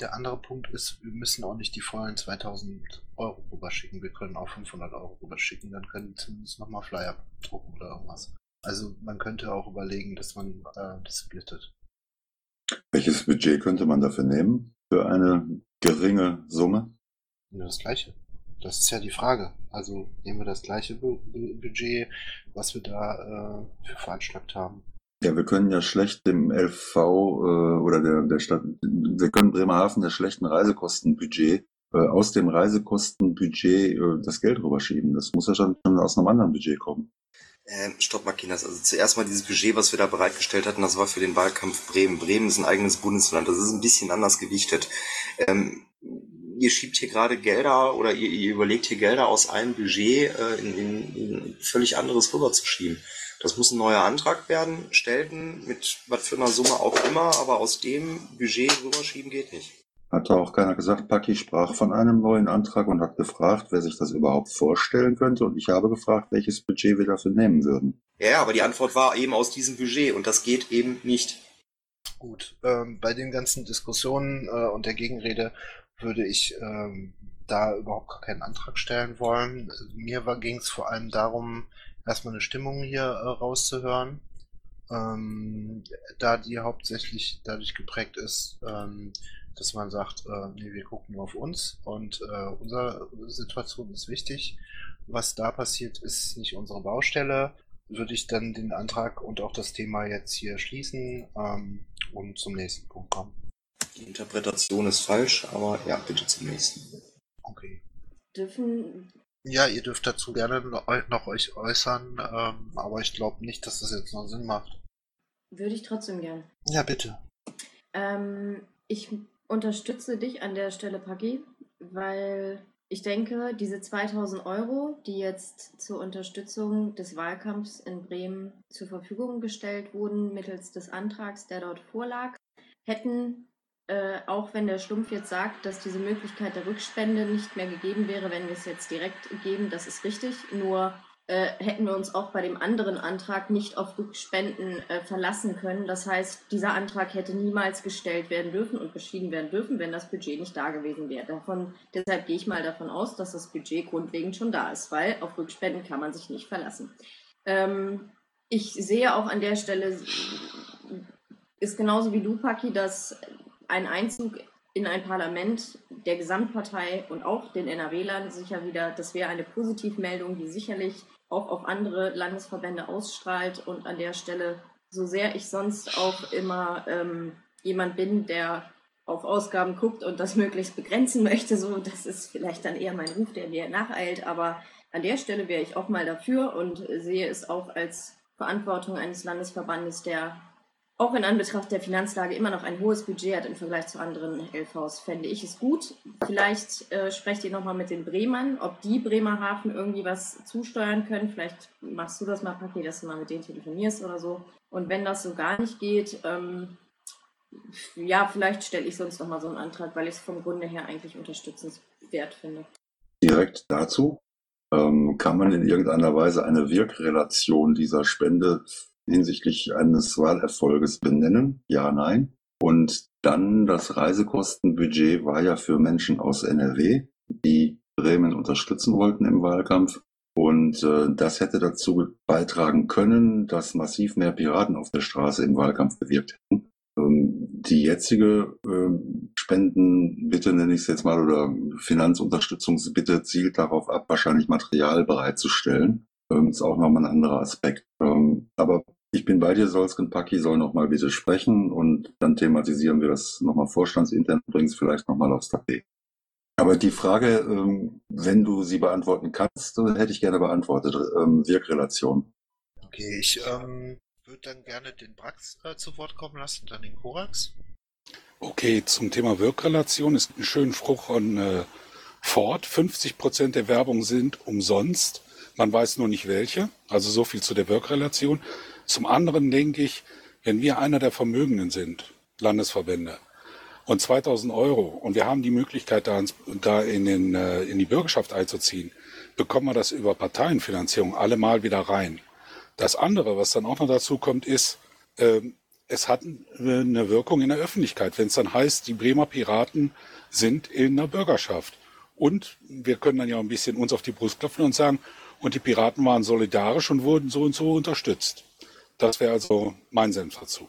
der andere Punkt ist, wir müssen auch nicht die vollen 2000 Euro rüberschicken. Wir können auch 500 Euro rüberschicken. Dann können wir zumindest nochmal Flyer drucken oder irgendwas. Also man könnte auch überlegen, dass man äh, das splittet. Welches Budget könnte man dafür nehmen? Für eine geringe Summe? Ja, das gleiche. Das ist ja die Frage. Also nehmen wir das gleiche Budget, was wir da äh, für veranschlagt haben. Ja, wir können ja schlecht dem LV äh, oder der, der Stadt, wir können Bremerhaven der schlechten Reisekostenbudget äh, aus dem Reisekostenbudget äh, das Geld rüberschieben. Das muss ja schon, aus einem anderen Budget kommen. Ähm, stopp, Makinas. Also zuerst mal dieses Budget, was wir da bereitgestellt hatten, das war für den Wahlkampf Bremen. Bremen ist ein eigenes Bundesland. Das ist ein bisschen anders gewichtet. Ähm, ihr schiebt hier gerade Gelder oder ihr, ihr, überlegt hier Gelder aus einem Budget äh, in, in, in völlig anderes rüberzuschieben. Das muss ein neuer Antrag werden, stellten, mit was für einer Summe auch immer, aber aus dem Budget rüberschieben geht nicht. Hatte auch keiner gesagt, Paki sprach von einem neuen Antrag und hat gefragt, wer sich das überhaupt vorstellen könnte. Und ich habe gefragt, welches Budget wir dafür nehmen würden. Ja, aber die Antwort war eben aus diesem Budget und das geht eben nicht. Gut, ähm, bei den ganzen Diskussionen äh, und der Gegenrede würde ich ähm, da überhaupt keinen Antrag stellen wollen. Mir ging es vor allem darum, erstmal eine Stimmung hier äh, rauszuhören, ähm, da die hauptsächlich dadurch geprägt ist, ähm, dass man sagt, äh, nee, wir gucken nur auf uns und äh, unsere Situation ist wichtig. Was da passiert, ist nicht unsere Baustelle. Würde ich dann den Antrag und auch das Thema jetzt hier schließen ähm, und zum nächsten Punkt kommen. Die Interpretation ist falsch, aber ja, bitte zum nächsten. Okay. Dürfen. Ja, ihr dürft dazu gerne noch euch äußern, ähm, aber ich glaube nicht, dass das jetzt noch Sinn macht. Würde ich trotzdem gern. Ja, bitte. Ähm, ich unterstütze dich an der Stelle, Paki, weil ich denke, diese 2000 Euro, die jetzt zur Unterstützung des Wahlkampfs in Bremen zur Verfügung gestellt wurden, mittels des Antrags, der dort vorlag, hätten, äh, auch wenn der Stumpf jetzt sagt, dass diese Möglichkeit der Rückspende nicht mehr gegeben wäre, wenn wir es jetzt direkt geben, das ist richtig, nur äh, hätten wir uns auch bei dem anderen Antrag nicht auf Rückspenden äh, verlassen können. Das heißt, dieser Antrag hätte niemals gestellt werden dürfen und beschieden werden dürfen, wenn das Budget nicht da gewesen wäre. Davon, deshalb gehe ich mal davon aus, dass das Budget grundlegend schon da ist, weil auf Rückspenden kann man sich nicht verlassen. Ähm, ich sehe auch an der Stelle, ist genauso wie du, Paki, dass ein Einzug in ein Parlament der Gesamtpartei und auch den NRW-Lern sicher wieder, das wäre eine Positivmeldung, die sicherlich auch auf andere Landesverbände ausstrahlt. Und an der Stelle, so sehr ich sonst auch immer ähm, jemand bin, der auf Ausgaben guckt und das möglichst begrenzen möchte, so das ist vielleicht dann eher mein Ruf, der mir nacheilt. Aber an der Stelle wäre ich auch mal dafür und sehe es auch als Verantwortung eines Landesverbandes, der auch in Anbetracht der Finanzlage immer noch ein hohes Budget hat im Vergleich zu anderen LVs, fände ich es gut. Vielleicht äh, sprecht ihr nochmal mit den Bremern, ob die Bremerhaven irgendwie was zusteuern können. Vielleicht machst du das mal, Paki, dass du mal mit denen telefonierst oder so. Und wenn das so gar nicht geht, ähm, ja, vielleicht stelle ich sonst nochmal so einen Antrag, weil ich es vom Grunde her eigentlich unterstützenswert finde. Direkt dazu ähm, kann man in irgendeiner Weise eine Wirkrelation dieser Spende hinsichtlich eines Wahlerfolges benennen? Ja, nein. Und dann das Reisekostenbudget war ja für Menschen aus NRW, die Bremen unterstützen wollten im Wahlkampf. Und äh, das hätte dazu beitragen können, dass massiv mehr Piraten auf der Straße im Wahlkampf bewirkt hätten. Ähm, die jetzige äh, Spendenbitte, nenne ich es jetzt mal, oder Finanzunterstützungsbitte zielt darauf ab, wahrscheinlich Material bereitzustellen. Ähm, ist auch nochmal ein anderer Aspekt. Ähm, aber ich bin bei dir, Solsken Paki soll nochmal bitte sprechen und dann thematisieren wir das nochmal vorstandsintern, bringen es vielleicht nochmal aufs Tapet. Aber die Frage, ähm, wenn du sie beantworten kannst, hätte ich gerne beantwortet. Ähm, Wirkrelation. Okay, ich ähm, würde dann gerne den Brax äh, zu Wort kommen lassen, dann den Korax. Okay, zum Thema Wirkrelation ist ein schöner Spruch von äh, Ford. 50 Prozent der Werbung sind umsonst. Man weiß nur nicht welche. Also so viel zu der Wirkrelation. Zum anderen denke ich, wenn wir einer der Vermögenden sind, Landesverbände, und 2000 Euro und wir haben die Möglichkeit, da, ins, da in, den, äh, in die Bürgerschaft einzuziehen, bekommen wir das über Parteienfinanzierung allemal wieder rein. Das andere, was dann auch noch dazu kommt, ist, äh, es hat eine Wirkung in der Öffentlichkeit, wenn es dann heißt, die Bremer Piraten sind in der Bürgerschaft. Und wir können dann ja ein bisschen uns auf die Brust klopfen und sagen, und die Piraten waren solidarisch und wurden so und so unterstützt. Das wäre also mein Senf dazu.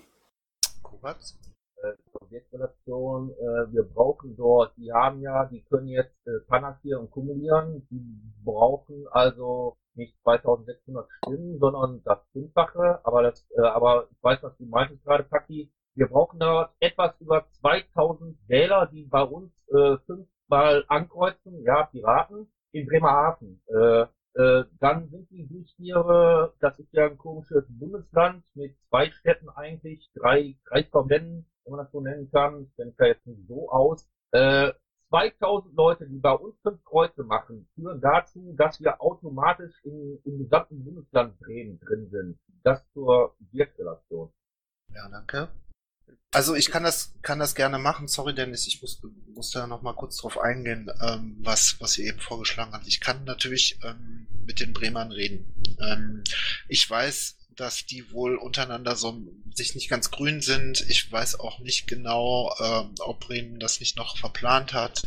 Kovacs? Äh, äh, wir brauchen dort, die haben ja, die können jetzt äh, Panakir und kumulieren, die brauchen also nicht 2600 Stimmen, sondern das Fünffache. Aber das, äh, aber ich weiß, was du meintest gerade, Paki. Wir brauchen da etwas über 2000 Wähler, die bei uns äh, fünfmal ankreuzen, ja, Piraten, in Bremerhaven. Äh, äh, dann sind die Duschtiere, das ist ja ein komisches Bundesland mit zwei Städten eigentlich, drei Kreisverbänden, wenn man das so nennen kann. Ich mich da jetzt nicht so aus. Äh, 2000 Leute, die bei uns fünf Kreuze machen, führen dazu, dass wir automatisch in, im gesamten Bundesland drehen drin sind. Das zur Wirkrelation. Ja, danke. Also ich kann das, kann das gerne machen. Sorry, Dennis, ich muss, muss da noch mal kurz drauf eingehen, ähm, was, was ihr eben vorgeschlagen habt. Ich kann natürlich ähm, mit den Bremern reden. Ähm, ich weiß, dass die wohl untereinander so sich nicht ganz grün sind. Ich weiß auch nicht genau, ähm, ob Bremen das nicht noch verplant hat.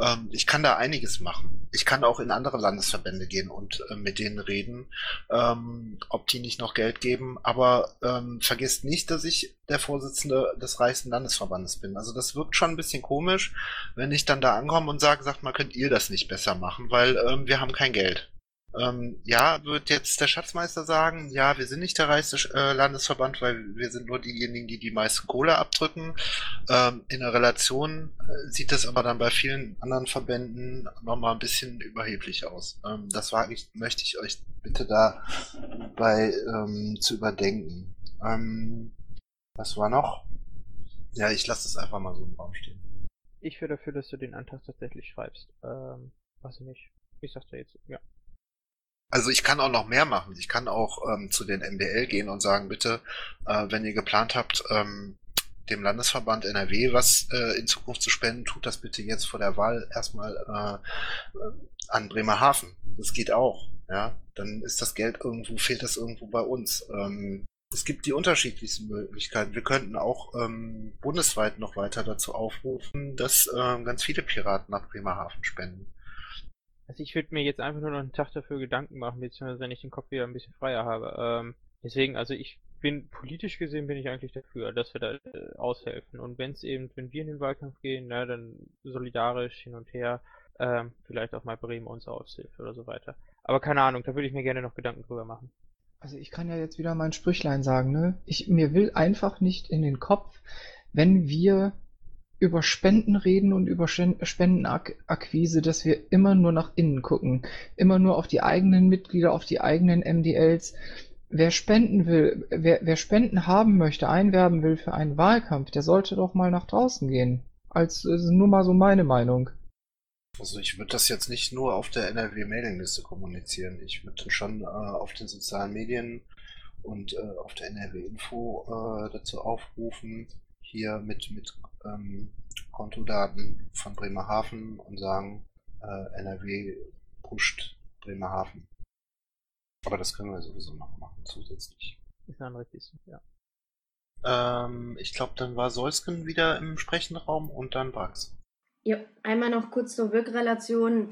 Ähm, ich kann da einiges machen. Ich kann auch in andere Landesverbände gehen und äh, mit denen reden, ähm, ob die nicht noch Geld geben. Aber ähm, vergesst nicht, dass ich der Vorsitzende des reichsten Landesverbandes bin. Also das wirkt schon ein bisschen komisch, wenn ich dann da ankomme und sage, sagt mal, könnt ihr das nicht besser machen, weil ähm, wir haben kein Geld. Ähm, ja, wird jetzt der Schatzmeister sagen, ja, wir sind nicht der reichste äh, Landesverband, weil wir sind nur diejenigen, die die meisten Kohle abdrücken. Ähm, in der Relation äh, sieht das aber dann bei vielen anderen Verbänden nochmal ein bisschen überheblich aus. Ähm, das war ich, möchte ich euch bitte da bei ähm, zu überdenken. Ähm, was war noch? Ja, ich lasse es einfach mal so im Raum stehen. Ich wäre dafür, dass du den Antrag tatsächlich schreibst. Ähm, weiß ich nicht. Ich sag's dir jetzt, ja. Also ich kann auch noch mehr machen. Ich kann auch ähm, zu den MDL gehen und sagen, bitte, äh, wenn ihr geplant habt, ähm, dem Landesverband NRW was äh, in Zukunft zu spenden, tut das bitte jetzt vor der Wahl erstmal äh, an Bremerhaven. Das geht auch. Ja, dann ist das Geld irgendwo, fehlt das irgendwo bei uns. Ähm, es gibt die unterschiedlichsten Möglichkeiten. Wir könnten auch ähm, bundesweit noch weiter dazu aufrufen, dass äh, ganz viele Piraten nach Bremerhaven spenden. Also ich würde mir jetzt einfach nur noch einen Tag dafür Gedanken machen, beziehungsweise wenn ich den Kopf wieder ein bisschen freier habe. Ähm, deswegen, also ich bin politisch gesehen bin ich eigentlich dafür, dass wir da äh, aushelfen. Und wenn es eben, wenn wir in den Wahlkampf gehen, na, dann solidarisch hin und her, ähm, vielleicht auch mal Bremen uns aushilft oder so weiter. Aber keine Ahnung, da würde ich mir gerne noch Gedanken drüber machen. Also ich kann ja jetzt wieder mein Sprüchlein sagen, ne? Ich, mir will einfach nicht in den Kopf, wenn wir über Spenden reden und über Spendenakquise, dass wir immer nur nach innen gucken, immer nur auf die eigenen Mitglieder, auf die eigenen MDLs. Wer spenden will, wer, wer Spenden haben möchte, einwerben will für einen Wahlkampf, der sollte doch mal nach draußen gehen. Als ist nur mal so meine Meinung. Also ich würde das jetzt nicht nur auf der NRW-Mailingliste kommunizieren. Ich würde schon äh, auf den sozialen Medien und äh, auf der NRW-Info äh, dazu aufrufen, hier mit, mit ähm, Kontodaten von Bremerhaven und sagen, äh, NRW pusht Bremerhaven. Aber das können wir sowieso noch machen zusätzlich. Ist ein richtig, ja. Ähm, ich glaube, dann war Solsken wieder im Sprechenraum und dann Brax. Ja, einmal noch kurz zur Wirkrelation.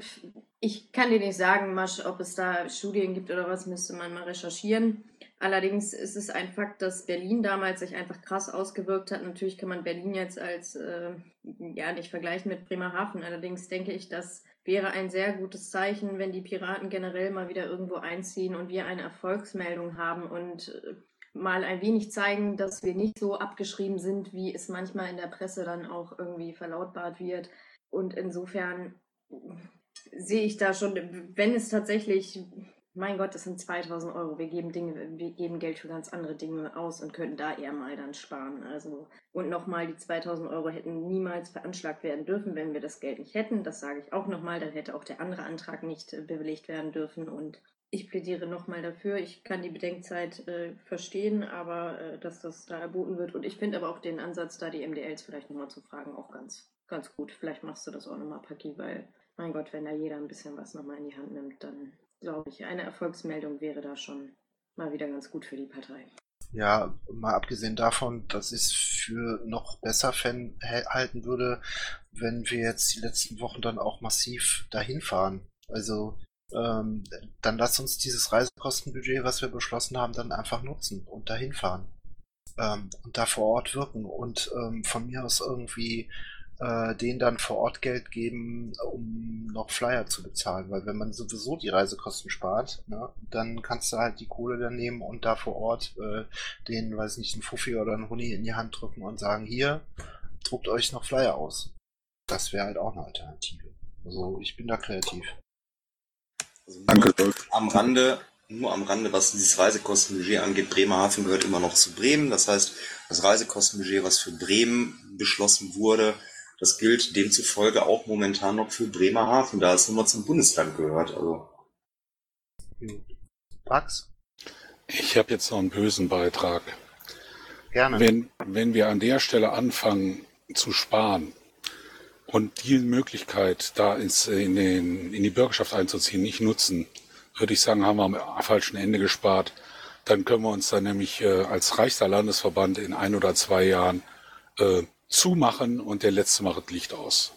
Ich kann dir nicht sagen, Masch, ob es da Studien gibt oder was, müsste man mal recherchieren. Allerdings ist es ein Fakt, dass Berlin damals sich einfach krass ausgewirkt hat. Natürlich kann man Berlin jetzt als, äh, ja, nicht vergleichen mit Bremerhaven. Allerdings denke ich, das wäre ein sehr gutes Zeichen, wenn die Piraten generell mal wieder irgendwo einziehen und wir eine Erfolgsmeldung haben und äh, mal ein wenig zeigen, dass wir nicht so abgeschrieben sind, wie es manchmal in der Presse dann auch irgendwie verlautbart wird. Und insofern sehe ich da schon, wenn es tatsächlich mein Gott, das sind 2000 Euro. Wir geben Dinge, wir geben Geld für ganz andere Dinge aus und könnten da eher mal dann sparen. Also, und nochmal, die 2000 Euro hätten niemals veranschlagt werden dürfen, wenn wir das Geld nicht hätten. Das sage ich auch nochmal. Dann hätte auch der andere Antrag nicht äh, bewilligt werden dürfen. Und ich plädiere nochmal dafür. Ich kann die Bedenkzeit äh, verstehen, aber äh, dass das da erboten wird. Und ich finde aber auch den Ansatz, da die MDLs vielleicht nochmal zu fragen, auch ganz, ganz gut. Vielleicht machst du das auch nochmal, Paki, weil, mein Gott, wenn da jeder ein bisschen was nochmal in die Hand nimmt, dann glaube ich, eine Erfolgsmeldung wäre da schon mal wieder ganz gut für die Partei. Ja, mal abgesehen davon, dass ich es für noch besser halten würde, wenn wir jetzt die letzten Wochen dann auch massiv dahin fahren. Also ähm, dann lass uns dieses Reisekostenbudget, was wir beschlossen haben, dann einfach nutzen und dahin fahren. Ähm, und da vor Ort wirken und ähm, von mir aus irgendwie äh, denen dann vor Ort Geld geben, um noch Flyer zu bezahlen. Weil wenn man sowieso die Reisekosten spart, ne, dann kannst du halt die Kohle dann nehmen und da vor Ort äh, denen, weiß nicht, einen Fuffi oder einen Huni in die Hand drücken und sagen, hier, druckt euch noch Flyer aus. Das wäre halt auch eine Alternative. Also ich bin da kreativ. Also Danke. Am Rande, nur am Rande, was dieses Reisekostenbudget angeht, Bremerhaven gehört immer noch zu Bremen. Das heißt, das Reisekostenbudget, was für Bremen beschlossen wurde, das gilt demzufolge auch momentan noch für Bremerhaven, da es nun mal zum Bundesland gehört. Also. Max? Ich habe jetzt noch einen bösen Beitrag. Gerne. Wenn, wenn wir an der Stelle anfangen zu sparen und die Möglichkeit, da ins, in, den, in die Bürgerschaft einzuziehen, nicht nutzen, würde ich sagen, haben wir am falschen Ende gespart. Dann können wir uns dann nämlich äh, als reichster Landesverband in ein oder zwei Jahren äh, zumachen und der Letzte macht Licht aus.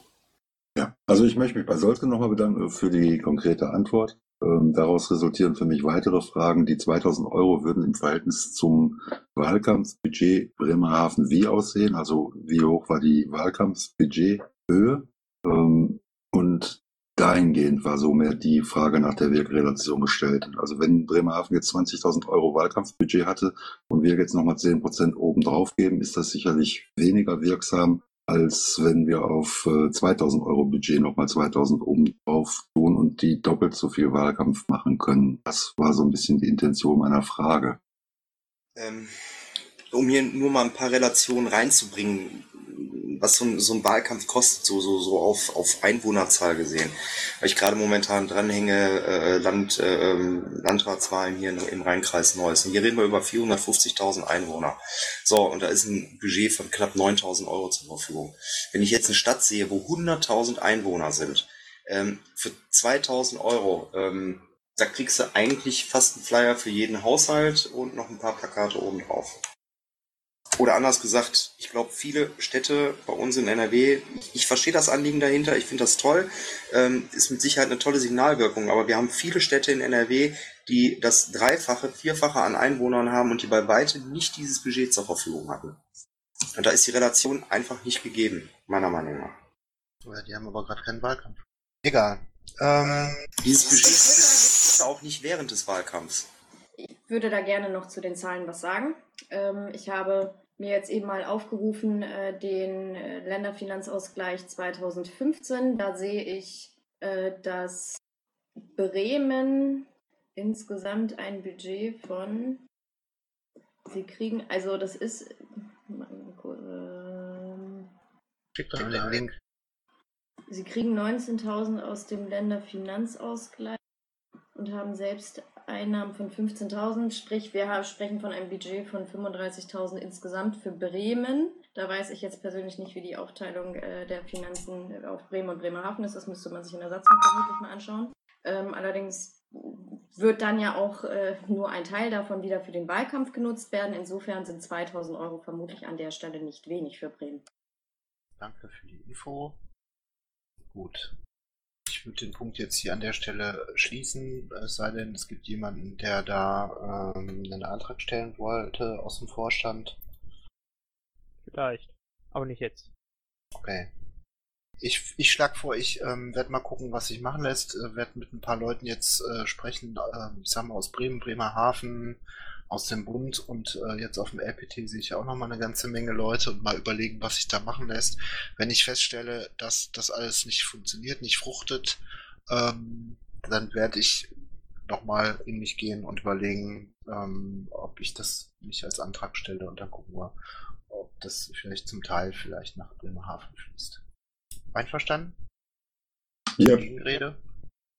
Ja, also ich möchte mich bei Solske nochmal bedanken für die konkrete Antwort. Ähm, daraus resultieren für mich weitere Fragen. Die 2000 Euro würden im Verhältnis zum Wahlkampfbudget Bremerhaven wie aussehen? Also wie hoch war die Wahlkampfbudgethöhe? Ähm, und dahingehend war so mehr die Frage nach der Wirkrelation gestellt. Also wenn Bremerhaven jetzt 20.000 Euro Wahlkampfbudget hatte und wir jetzt nochmal 10 Prozent oben drauf geben, ist das sicherlich weniger wirksam, als wenn wir auf äh, 2000 Euro Budget nochmal 2000 oben drauf tun und die doppelt so viel Wahlkampf machen können. Das war so ein bisschen die Intention meiner Frage. Ähm, um hier nur mal ein paar Relationen reinzubringen, was so ein, so ein Wahlkampf kostet, so, so, so auf, auf Einwohnerzahl gesehen. Weil ich gerade momentan dranhänge, äh, Land, äh, Landratswahlen hier im Rheinkreis Neuss. Und hier reden wir über 450.000 Einwohner. So, und da ist ein Budget von knapp 9.000 Euro zur Verfügung. Wenn ich jetzt eine Stadt sehe, wo 100.000 Einwohner sind, ähm, für 2.000 Euro, ähm, da kriegst du eigentlich fast einen Flyer für jeden Haushalt und noch ein paar Plakate oben drauf. Oder anders gesagt, ich glaube, viele Städte bei uns in NRW, ich, ich verstehe das Anliegen dahinter, ich finde das toll, ähm, ist mit Sicherheit eine tolle Signalwirkung, aber wir haben viele Städte in NRW, die das Dreifache, Vierfache an Einwohnern haben und die bei weitem nicht dieses Budget zur Verfügung hatten. Und da ist die Relation einfach nicht gegeben, meiner Meinung nach. Ja, die haben aber gerade keinen Wahlkampf. Egal. Ähm, dieses Budget ist auch nicht während des Wahlkampfs. Ich würde da gerne noch zu den Zahlen was sagen. Ähm, ich habe mir jetzt eben mal aufgerufen, äh, den äh, Länderfinanzausgleich 2015. Da sehe ich, äh, dass Bremen insgesamt ein Budget von, sie kriegen, also das ist, äh, Schick doch den Link. Sie kriegen 19.000 aus dem Länderfinanzausgleich und haben selbst Einnahmen von 15.000, sprich wir sprechen von einem Budget von 35.000 insgesamt für Bremen. Da weiß ich jetzt persönlich nicht, wie die Aufteilung äh, der Finanzen auf Bremen und Bremerhaven ist. Das müsste man sich in der Satzung vermutlich mal anschauen. Ähm, allerdings wird dann ja auch äh, nur ein Teil davon wieder für den Wahlkampf genutzt werden. Insofern sind 2000 Euro vermutlich an der Stelle nicht wenig für Bremen. Danke für die Info. Gut. Ich würde den Punkt jetzt hier an der Stelle schließen, es sei denn, es gibt jemanden, der da ähm, einen Antrag stellen wollte aus dem Vorstand. Vielleicht, aber nicht jetzt. Okay. Ich, ich schlage vor, ich ähm, werde mal gucken, was sich machen lässt. Äh, werde mit ein paar Leuten jetzt äh, sprechen, äh, ich sag mal aus Bremen, Bremerhaven, aus dem Bund und äh, jetzt auf dem LPT sehe ich auch noch mal eine ganze Menge Leute und mal überlegen, was sich da machen lässt. Wenn ich feststelle, dass das alles nicht funktioniert, nicht fruchtet, ähm, dann werde ich noch mal in mich gehen und überlegen, ähm, ob ich das nicht als Antrag stelle und dann gucken wir, ob das vielleicht zum Teil vielleicht nach Bremerhaven fließt. Einverstanden? Ja. Gegenrede?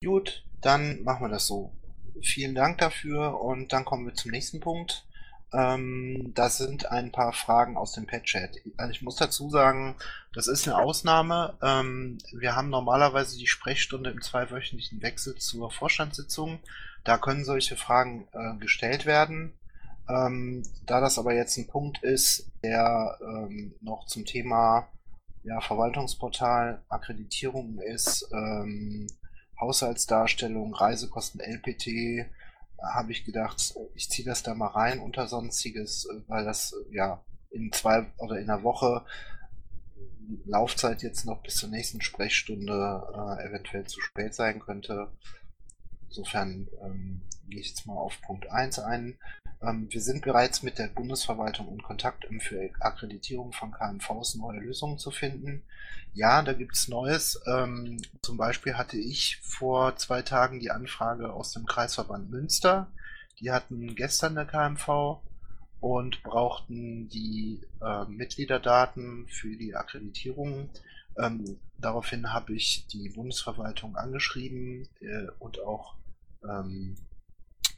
Gut, dann machen wir das so vielen Dank dafür und dann kommen wir zum nächsten Punkt. Ähm, das sind ein paar Fragen aus dem Pet-Chat. Also ich muss dazu sagen, das ist eine Ausnahme. Ähm, wir haben normalerweise die Sprechstunde im zweiwöchentlichen Wechsel zur Vorstandssitzung. Da können solche Fragen äh, gestellt werden. Ähm, da das aber jetzt ein Punkt ist, der ähm, noch zum Thema ja, Verwaltungsportal Akkreditierung ist, ähm, Haushaltsdarstellung, Reisekosten, LPT, habe ich gedacht, ich ziehe das da mal rein unter sonstiges, weil das ja in zwei oder in einer Woche Laufzeit jetzt noch bis zur nächsten Sprechstunde äh, eventuell zu spät sein könnte. Insofern ähm, gehe ich jetzt mal auf Punkt 1 ein. Ähm, wir sind bereits mit der Bundesverwaltung in Kontakt, um für Akkreditierung von KMVs neue Lösungen zu finden. Ja, da gibt es Neues. Ähm, zum Beispiel hatte ich vor zwei Tagen die Anfrage aus dem Kreisverband Münster. Die hatten gestern eine KMV und brauchten die äh, Mitgliederdaten für die Akkreditierung. Ähm, daraufhin habe ich die Bundesverwaltung angeschrieben äh, und auch ähm,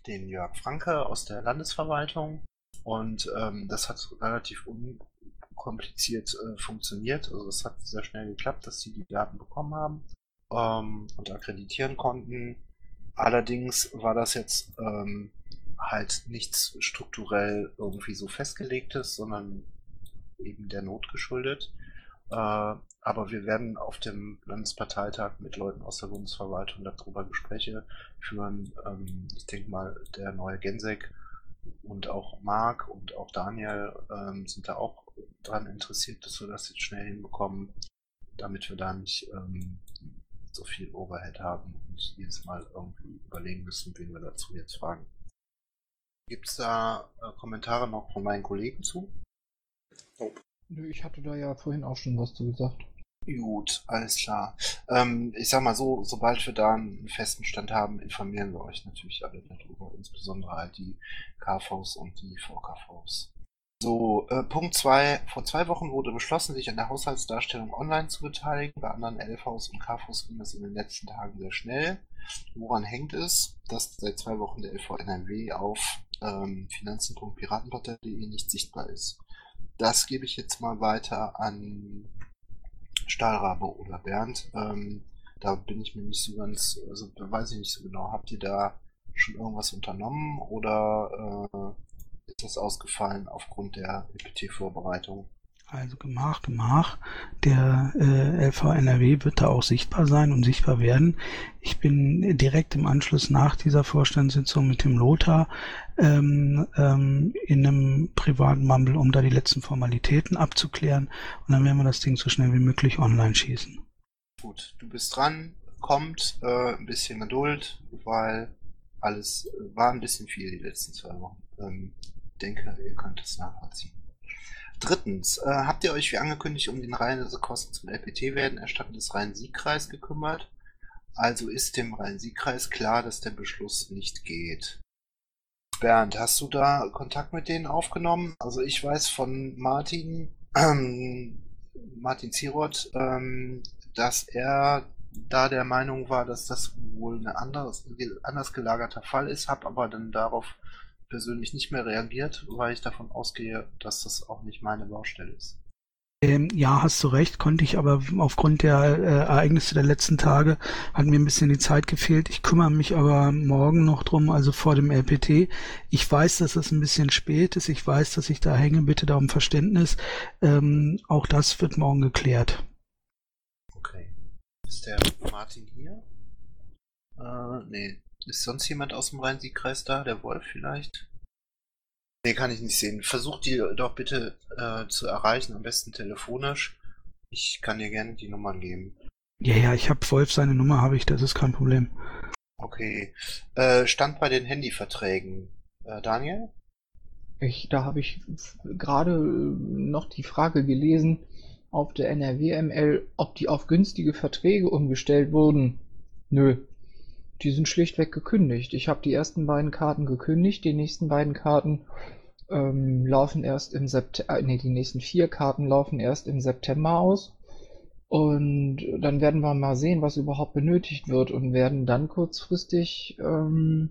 den Jörg Franke aus der Landesverwaltung. Und ähm, das hat relativ unkompliziert äh, funktioniert. Also es hat sehr schnell geklappt, dass sie die Daten bekommen haben ähm, und akkreditieren konnten. Allerdings war das jetzt ähm, halt nichts strukturell irgendwie so festgelegtes, sondern eben der Not geschuldet. Äh, aber wir werden auf dem Landesparteitag mit Leuten aus der Bundesverwaltung darüber Gespräche führen. Ähm, ich denke mal, der neue Gensek und auch Marc und auch Daniel ähm, sind da auch daran interessiert, dass wir das jetzt schnell hinbekommen, damit wir da nicht ähm, so viel Overhead haben und jedes Mal irgendwie überlegen müssen, wen wir dazu jetzt fragen. Gibt es da äh, Kommentare noch von meinen Kollegen zu? Nope. Nö, ich hatte da ja vorhin auch schon was zu gesagt. Gut, alles klar. Ähm, ich sag mal so, sobald wir da einen festen Stand haben, informieren wir euch natürlich alle darüber, insbesondere halt die KVs und die VKVs. So, äh, Punkt 2. Vor zwei Wochen wurde beschlossen, sich an der Haushaltsdarstellung online zu beteiligen. Bei anderen LVs und KVs ging das in den letzten Tagen sehr schnell. Woran hängt es, dass seit zwei Wochen der LV NRW auf ähm, finanzen.piratenpartei.de nicht sichtbar ist? Das gebe ich jetzt mal weiter an Stahlrabe oder Bernd. Ähm, da bin ich mir nicht so ganz, also weiß ich nicht so genau. Habt ihr da schon irgendwas unternommen oder äh, ist das ausgefallen aufgrund der EPT-Vorbereitung? Also Gemach, Gemach. Der äh, LV NRW wird da auch sichtbar sein und sichtbar werden. Ich bin direkt im Anschluss nach dieser Vorstandssitzung mit dem Lothar ähm, ähm, in einem privaten Mumble, um da die letzten Formalitäten abzuklären. Und dann werden wir das Ding so schnell wie möglich online schießen. Gut, du bist dran, kommt, äh, ein bisschen Geduld, weil alles äh, war ein bisschen viel die letzten zwei Wochen. Ähm, denke, ihr könnt es nachvollziehen. Drittens, äh, habt ihr euch wie angekündigt um den Reisekosten zum LPT-Werden des Rhein-Sieg-Kreis gekümmert? Also ist dem Rhein-Sieg-Kreis klar, dass der Beschluss nicht geht. Bernd, hast du da Kontakt mit denen aufgenommen? Also ich weiß von Martin, ähm, Martin Zieroth, ähm, dass er da der Meinung war, dass das wohl ein anders gelagerter Fall ist, habe aber dann darauf persönlich nicht mehr reagiert, weil ich davon ausgehe, dass das auch nicht meine Baustelle ist. Ähm, ja, hast du recht, konnte ich aber aufgrund der äh, Ereignisse der letzten Tage hat mir ein bisschen die Zeit gefehlt. Ich kümmere mich aber morgen noch drum, also vor dem LPT. Ich weiß, dass es ein bisschen spät ist. Ich weiß, dass ich da hänge. Bitte da um Verständnis. Ähm, auch das wird morgen geklärt. Okay. Ist der Martin hier? Äh, nee. Ist sonst jemand aus dem Rhein-Sieg-Kreis da? Der Wolf vielleicht? Nee, kann ich nicht sehen. Versuch die doch bitte äh, zu erreichen, am besten telefonisch. Ich kann dir gerne die Nummern geben. Ja, ja, ich habe Wolf seine Nummer, habe ich, das ist kein Problem. Okay. Äh, stand bei den Handyverträgen. Äh, Daniel? Ich, da habe ich gerade äh, noch die Frage gelesen auf der NRWML, ob die auf günstige Verträge umgestellt wurden. Nö, die sind schlichtweg gekündigt. Ich habe die ersten beiden Karten gekündigt, die nächsten beiden Karten ähm, laufen erst im September, äh, nee, die nächsten vier Karten laufen erst im September aus. Und dann werden wir mal sehen, was überhaupt benötigt wird und werden dann kurzfristig, ähm,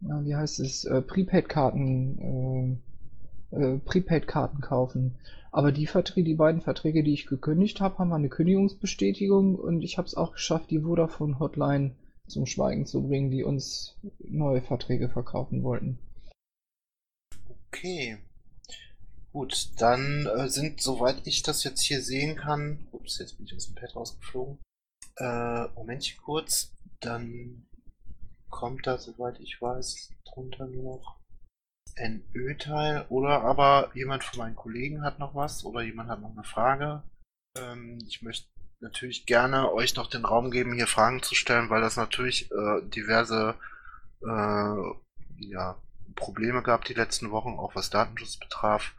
wie heißt es, äh, Prepaid-Karten, äh, äh, Prepaid-Karten kaufen. Aber die Verträge, die beiden Verträge, die ich gekündigt habe, haben eine Kündigungsbestätigung und ich habe es auch geschafft, die Vodafone Hotline zum Schweigen zu bringen, die uns neue Verträge verkaufen wollten. Okay. Gut, dann äh, sind, soweit ich das jetzt hier sehen kann, ups, jetzt bin ich aus dem Pad rausgeflogen. Äh, Momentchen kurz, dann kommt da, soweit ich weiß, drunter nur noch ein Ö-Teil oder aber jemand von meinen Kollegen hat noch was oder jemand hat noch eine Frage. Ähm, ich möchte natürlich gerne euch noch den Raum geben, hier Fragen zu stellen, weil das natürlich äh, diverse äh, ja, Probleme gab die letzten Wochen, auch was Datenschutz betraf.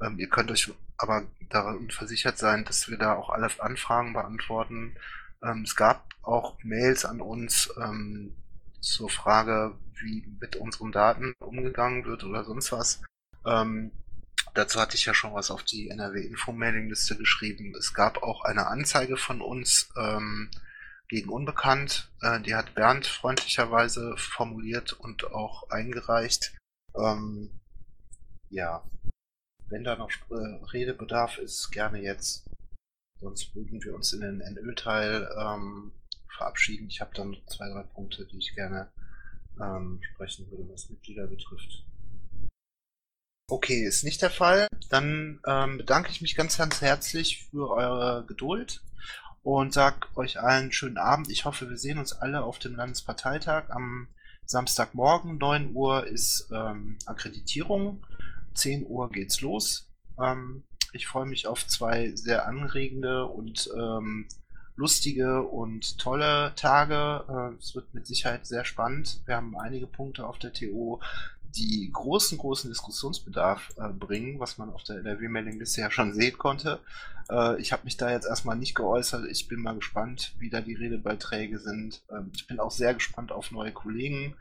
Ähm, ihr könnt euch aber darin versichert sein, dass wir da auch alle Anfragen beantworten. Ähm, es gab auch Mails an uns ähm, zur Frage, wie mit unseren Daten umgegangen wird oder sonst was. Ähm, dazu hatte ich ja schon was auf die NRW-Info-Mailing-Liste geschrieben. Es gab auch eine Anzeige von uns ähm, gegen Unbekannt. Äh, die hat Bernd freundlicherweise formuliert und auch eingereicht. Ähm, ja, wenn da noch äh, Redebedarf ist, gerne jetzt. Sonst würden wir uns in den NÖ-Teil ähm, verabschieden. Ich habe dann zwei, drei Punkte, die ich gerne ähm, sprechen würde, was Mitglieder betrifft. Okay, ist nicht der Fall. Dann ähm, bedanke ich mich ganz, ganz herzlich für eure Geduld und sage euch allen schönen Abend. Ich hoffe, wir sehen uns alle auf dem Landesparteitag am Samstagmorgen. 9 Uhr ist ähm, Akkreditierung. 10 Uhr geht's los. Ähm, ich freue mich auf zwei sehr anregende und ähm, lustige und tolle Tage. Äh, es wird mit Sicherheit sehr spannend. Wir haben einige Punkte auf der TO, die großen, großen Diskussionsbedarf äh, bringen, was man auf der NRW-Mailingliste ja schon sehen konnte. Äh, ich habe mich da jetzt erstmal nicht geäußert. Ich bin mal gespannt, wie da die Redebeiträge sind. Ähm, ich bin auch sehr gespannt auf neue Kollegen.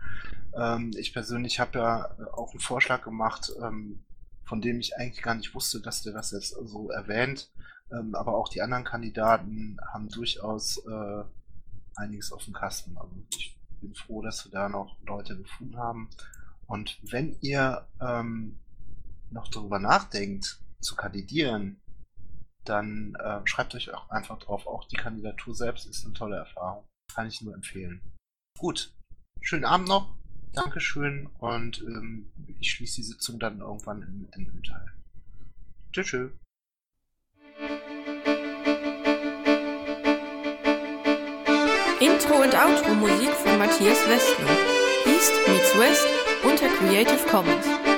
Ähm, ich persönlich habe ja äh, auch einen Vorschlag gemacht, ähm, von dem ich eigentlich gar nicht wusste, dass der das jetzt so erwähnt. Ähm, aber auch die anderen Kandidaten haben durchaus äh, einiges auf dem Kasten. Also ich bin froh, dass wir da noch Leute gefunden haben. Und wenn ihr ähm, noch darüber nachdenkt, zu kandidieren, dann äh, schreibt euch auch einfach drauf. Auch die Kandidatur selbst ist eine tolle Erfahrung. Kann ich nur empfehlen. Gut. Schönen Abend noch. Dankeschön. Und ähm, ich schließe die Sitzung dann irgendwann im Endteil. Tschüss. tschüss. Intro und Outro Musik von Matthias Westner. East meets West unter Creative Commons.